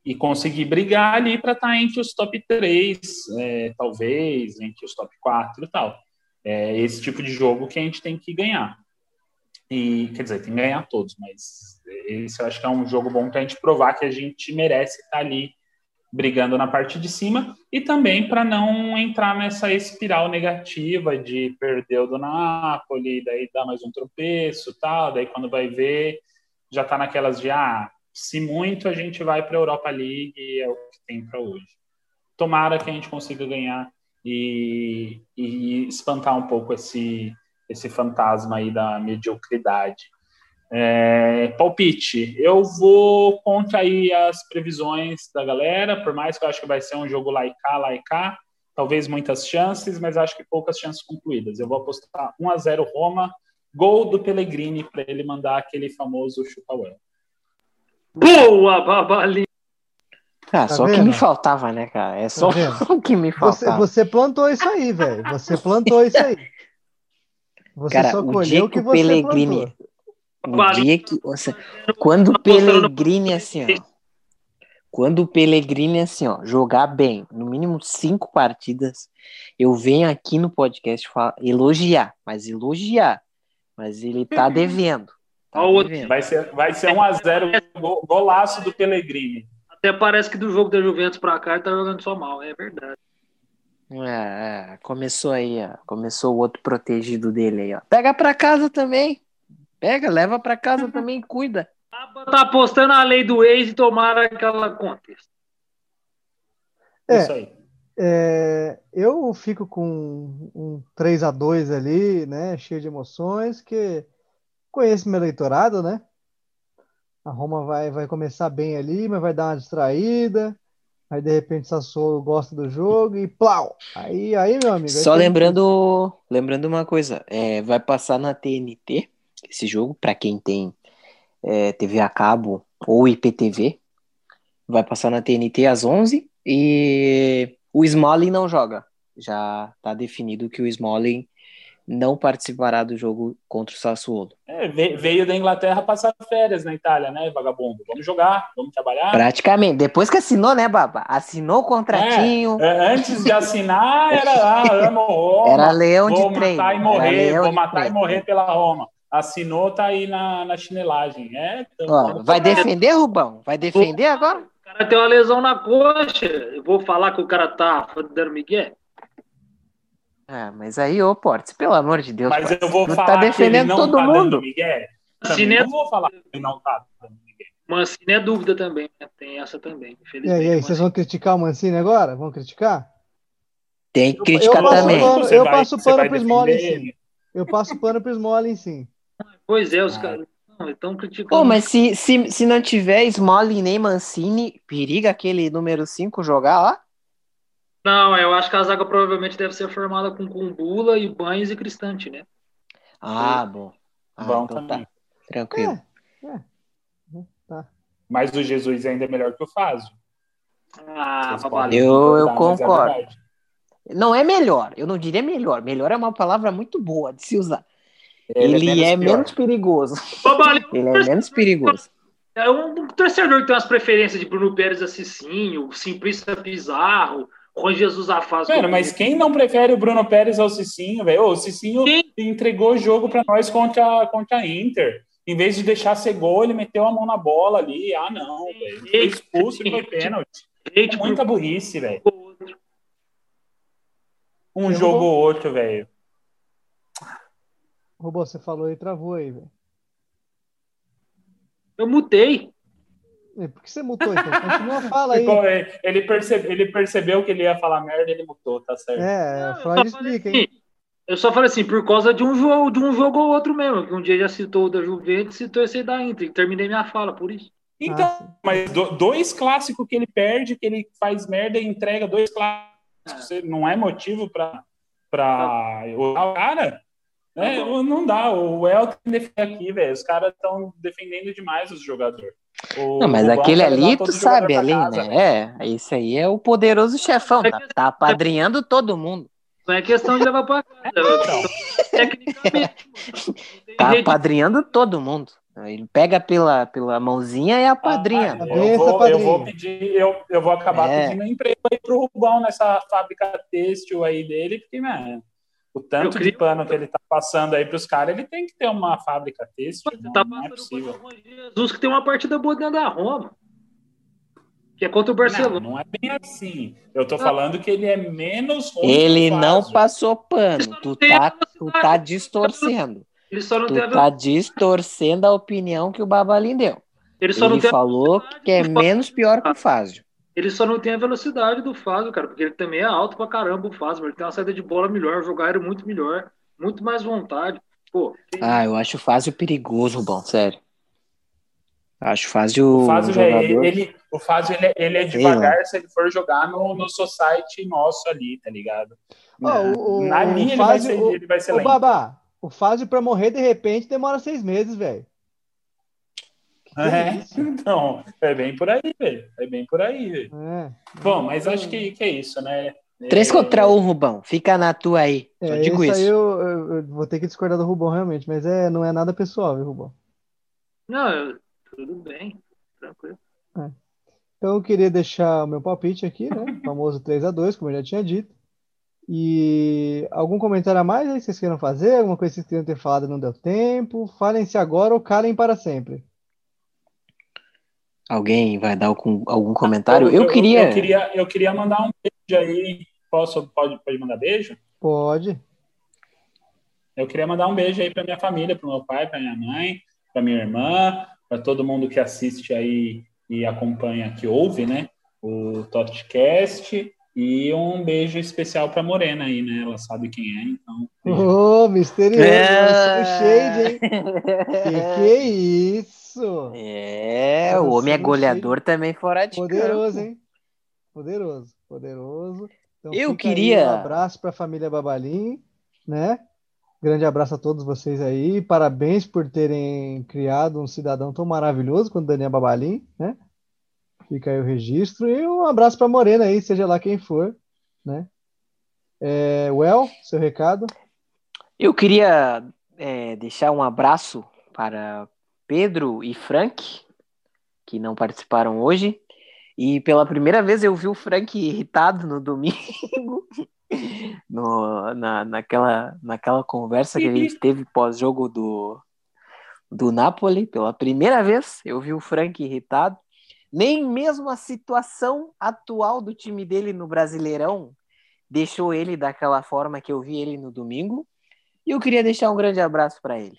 e conseguir brigar ali para estar tá entre os top 3, é, talvez, entre os top 4 e tal. É esse tipo de jogo que a gente tem que ganhar. E, quer dizer, tem que ganhar todos, mas esse eu acho que é um jogo bom para a gente provar que a gente merece estar tá ali brigando na parte de cima e também para não entrar nessa espiral negativa de perder o do Napoli, daí dar mais um tropeço, tal, daí quando vai ver já está naquelas de ah, se muito a gente vai para a Europa League é o que tem para hoje. Tomara que a gente consiga ganhar e, e espantar um pouco esse esse fantasma aí da mediocridade. É, palpite, eu vou contra aí as previsões da galera, por mais que eu acho que vai ser um jogo laica, laica, talvez muitas chances, mas acho que poucas chances concluídas. Eu vou apostar 1 a 0 Roma, gol do Pellegrini para ele mandar aquele famoso chupa Boa, Babalinha! Ah, tá só o que me faltava, né, cara? É só tá *laughs* o que me faltava. Você, você plantou isso aí, velho. Você plantou isso aí. *laughs* Você cara, só colheu o que, que o Pellegrini, plantou. O dia que. Nossa, quando o Pellegrini, assim, ó. Quando o Pellegrini, assim, ó, jogar bem, no mínimo cinco partidas, eu venho aqui no podcast falar, elogiar, mas elogiar. Mas ele tá uhum. devendo. Tá devendo. Vai ser, vai ser 1x0 golaço do Pellegrini. Até parece que do jogo da Juventus pra cá ele tá jogando só mal, é verdade. É, é, começou aí, ó. Começou o outro protegido dele aí, ó. Pega pra casa também. Pega, leva para casa também, cuida. Tá apostando a lei do ex e tomara que ela aconteça. É, Isso aí. É, eu fico com um 3 a 2 ali, né? Cheio de emoções, que conheço meu eleitorado, né? A Roma vai, vai começar bem ali, mas vai dar uma distraída. Aí de repente Sassuolo gosta do jogo e plau! Aí, aí meu amigo. Só lembrando, lembrando uma coisa, é, vai passar na TNT esse jogo, para quem tem é, TV a cabo ou IPTV. Vai passar na TNT às 11 e o Smalling não joga. Já está definido que o Smalling não participará do jogo contra o Sassuolo. É, veio da Inglaterra passar férias na Itália, né, vagabundo? Vamos jogar, vamos trabalhar. Praticamente. Depois que assinou, né, Baba? Assinou o contratinho. É, é, antes de assinar, era *laughs* amo Roma. Era leão de treino. Matar e morrer, vou matar e morrer pela Roma assinou, tá aí na, na chinelagem. É, então, Ó, vai defender, Rubão? Vai defender agora? O cara tem uma lesão na coxa. Eu vou falar que o cara tá dando Miguel? Ah, mas aí, ô Portes, pelo amor de Deus. Mas eu vou tá falar tá defendendo que ele não todo tá mundo. Mancini é... Não vou falar que ele não tá. Mancini é dúvida também, né? Tem essa também, E aí, e aí vocês vão criticar o Mancini agora? Vão criticar? Tem que criticar eu, eu também. Pano, eu passo pano pro Smolin, sim. Eu passo pano pro Smolin, sim. Pois é, os ah. caras estão criticando. Pô, mas se, se, se não tiver Smalling nem Mancini, periga aquele número 5 jogar lá? Não, eu acho que a zaga provavelmente deve ser formada com Cumbula, Ibanez e Cristante, né? Ah, é. bom. Ah, bom então tá. Tranquilo. É, é. Tá. Mas o Jesus ainda é melhor que o Fázio. Ah, eu, eu concordo. É não é melhor, eu não diria melhor. Melhor é uma palavra muito boa de se usar. Ele, ele é, menos, é menos perigoso. *laughs* ele é menos perigoso. É um torcedor que tem umas preferências de Bruno Pérez Assicinho, Simplista Pizarro, Juan Jesus Afaz. Mano, mas quem não prefere o Bruno Pérez ao Cicinho, velho? O Cicinho Sim. entregou o jogo para nós contra, contra a Inter. Em vez de deixar ser gol, ele meteu a mão na bola ali. Ah, não, velho. Foi expulso e foi pênalti. É muita burrice, velho. Um jogo ou outro, velho. Robô, você falou e travou aí, velho. Eu mutei. É, Por que você mutou então? Continua a *laughs* fala aí. Ficou- ele, percebe, ele percebeu que ele ia falar merda, ele mutou, tá certo. É, Não, eu Freud só falei explica, hein? assim, Eu só falei assim, por causa de um jogo, de um jogo ou outro mesmo. Que um dia já citou o da Juventus, citou esse aí da Inter. Terminei minha fala, por isso. Então, Ah, mas do- dois clássicos que ele perde, que ele faz merda e entrega dois clássicos, não é motivo pra, pra usar o cara? É, não dá. O El tem que defender aqui, velho. Os caras estão defendendo demais os jogadores. O Não, mas aquele ali, tu sabe ali, casa, né? É, esse aí é o poderoso chefão, tá, tá apadrinhando todo mundo. Não é questão de levar pra casa. Então. Tecnicamente, Tá apadrinhando todo mundo. Ele pega pela, pela mãozinha e apadrinha. Ah, eu, vou, eu padrinho. vou pedir, eu, eu vou acabar É. pedindo emprego aí pro Rubão nessa fábrica têxtil aí dele, porque, mano, o tanto de pano que ele tá passando aí pros caras, ele tem que ter uma fábrica têxtil. Não, tá não é possível. Jesus que tem uma partida boa dentro da Roma. Que é contra o Barcelona. Não, não é bem assim. Eu tô falando que ele é menos ruim Ele não Fazio. passou pano. Tu tá, tu tá distorcendo. Ele só não Tu tem a tá distorcendo a opinião que o Babalim deu. Ele só não Ele a falou que é menos pior que o Fázio. Ele só não tem a velocidade do Fábio, cara, porque ele também é alto pra caramba, o Fábio. Ele tem uma saída de bola melhor, jogar aéreo muito melhor, muito mais vontade. Pô, que Ah, eu acho o Fázio perigoso, Rubão, sério. Acho o Fázio O um Fazio, jogador... ele, o Fazio ele, ele é Sei devagar se ele for jogar no, no society nosso ali, tá ligado? O, o, Na o linha ele vai ser, o- ele vai ser Ô, lento. Babá, o Fázio pra morrer de repente demora seis meses, velho. *laughs* É, isso? então, é bem por aí, velho. É bem por aí, velho. É. Bom, mas acho que, que é isso, né? Três É, contra um, Rubão. Fica na tua aí. Só É, digo isso isso. aí eu, eu- eu vou ter que discordar do Rubão realmente, mas é, não é nada pessoal, viu, Rubão? Não, eu- tudo bem, tranquilo. Então eu queria deixar o meu palpite aqui, né? O *laughs* famoso 3 a 2 como eu já tinha dito. E algum comentário a mais aí que vocês queiram fazer? Alguma coisa que vocês queriam ter falado e não deu tempo? Falem-se agora ou calem para sempre. Alguém vai dar algum, algum comentário? Eu, queria... Eu, queria. eu queria mandar um beijo aí. Posso, pode, pode mandar beijo? Pode. Eu queria mandar um beijo aí para minha família, para meu pai, para minha mãe, para minha irmã, para todo mundo que assiste aí e acompanha, que ouve, né? O Totcast. E um beijo especial para Morena aí, né? Ela sabe quem é, então. Ô, misterioso, É. shade, hein? *laughs* Que que é isso? É, o homem é goleador também fora de Poderoso, campo. hein? Poderoso, poderoso. Então, Eu queria- Um abraço para a família Babalim, né? Grande abraço a todos vocês aí. Parabéns por terem criado um cidadão tão maravilhoso quanto Daniel Babalim, né? Fica aí o registro. E um abraço para Morena aí, seja lá quem for, né? É, well, seu recado. Eu queria é, deixar um abraço para Pedro e Frank, que não participaram hoje. E pela primeira vez eu vi o Frank irritado no domingo, *laughs* no- na, naquela, naquela conversa que a gente teve pós-jogo do, do Napoli. Pela primeira vez eu vi o Frank irritado. Nem mesmo a situação atual do time dele no Brasileirão deixou ele daquela forma que eu vi ele no domingo. E eu queria deixar um grande abraço para ele.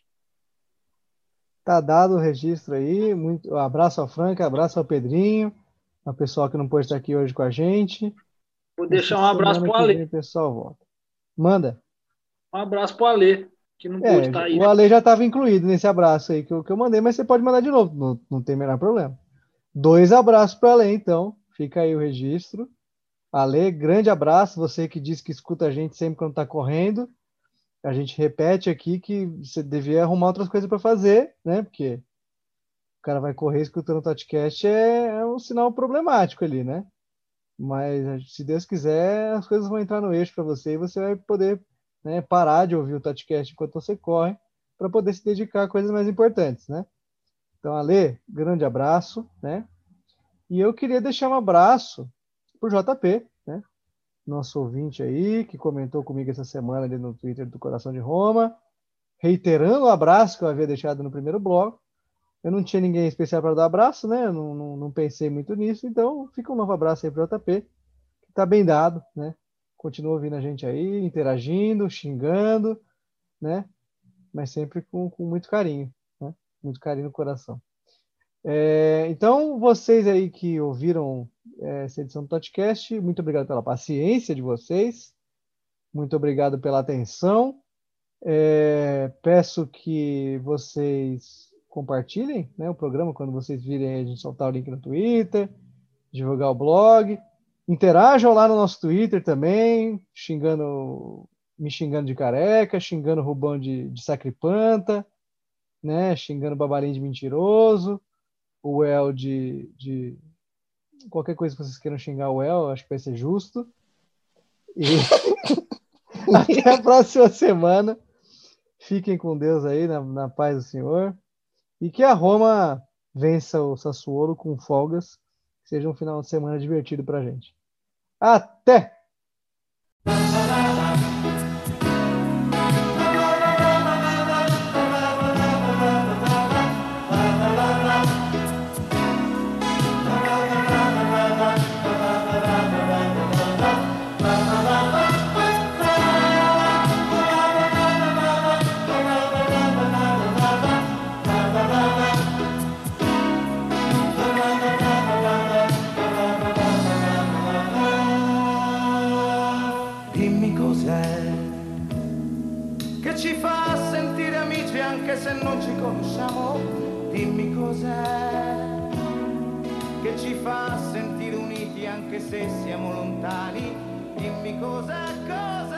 Tá dado o registro aí. Muito um abraço ao Frank, abraço ao Pedrinho, ao pessoal que não pôde estar aqui hoje com a gente. Vou deixar um abraço pro que Ale. o pessoal volta. Manda. Um abraço pro Ale, que não pôde estar É, aí. o Ale já estava incluído nesse abraço aí que eu, que eu mandei, mas você pode mandar de novo, não, não tem o menor problema. Dois abraços para Ale, então. Fica aí o registro. Ale, grande abraço. Você que diz que escuta a gente sempre quando está correndo. A gente repete aqui que você devia arrumar outras coisas para fazer, né? Porque o cara vai correr escutando o podcast é, é um sinal problemático ali, né? Mas se Deus quiser, as coisas vão entrar no eixo para você e você vai poder né, parar de ouvir o podcast enquanto você corre para poder se dedicar a coisas mais importantes, né? Então, Ale, grande abraço, né? E eu queria deixar um abraço pro JP? Nosso ouvinte aí, que comentou comigo essa semana ali no Twitter do Coração de Roma, reiterando o abraço que eu havia deixado no primeiro bloco. Eu não tinha ninguém especial para dar abraço, né? Não, não, não pensei muito nisso, então fica um novo abraço aí pro JP, que tá bem dado, né? Continua ouvindo a gente aí, interagindo, xingando, né? Mas sempre com, com muito carinho, né? Muito carinho no coração. É, então, vocês aí que ouviram essa edição do podcast, muito obrigado pela paciência de vocês, muito obrigado pela atenção. É, peço que vocês compartilhem né, o programa quando vocês virem a gente soltar o link no Twitter, divulgar o blog. Interajam lá no nosso Twitter também, xingando, me xingando de careca, xingando o Rubão de, de sacripanta, né, xingando o Babalim de mentiroso, o El de, de qualquer coisa que vocês queiram xingar o El, acho que vai ser justo. E *laughs* até a próxima semana. Fiquem com Deus aí, na, na paz do Senhor. E que a Roma vença o Sassuolo com folgas. Seja um final de semana divertido pra gente. Até! Conosciamo. Dimmi cos'è che ci fa sentire uniti anche se siamo lontani. Dimmi cos'è, cos'è.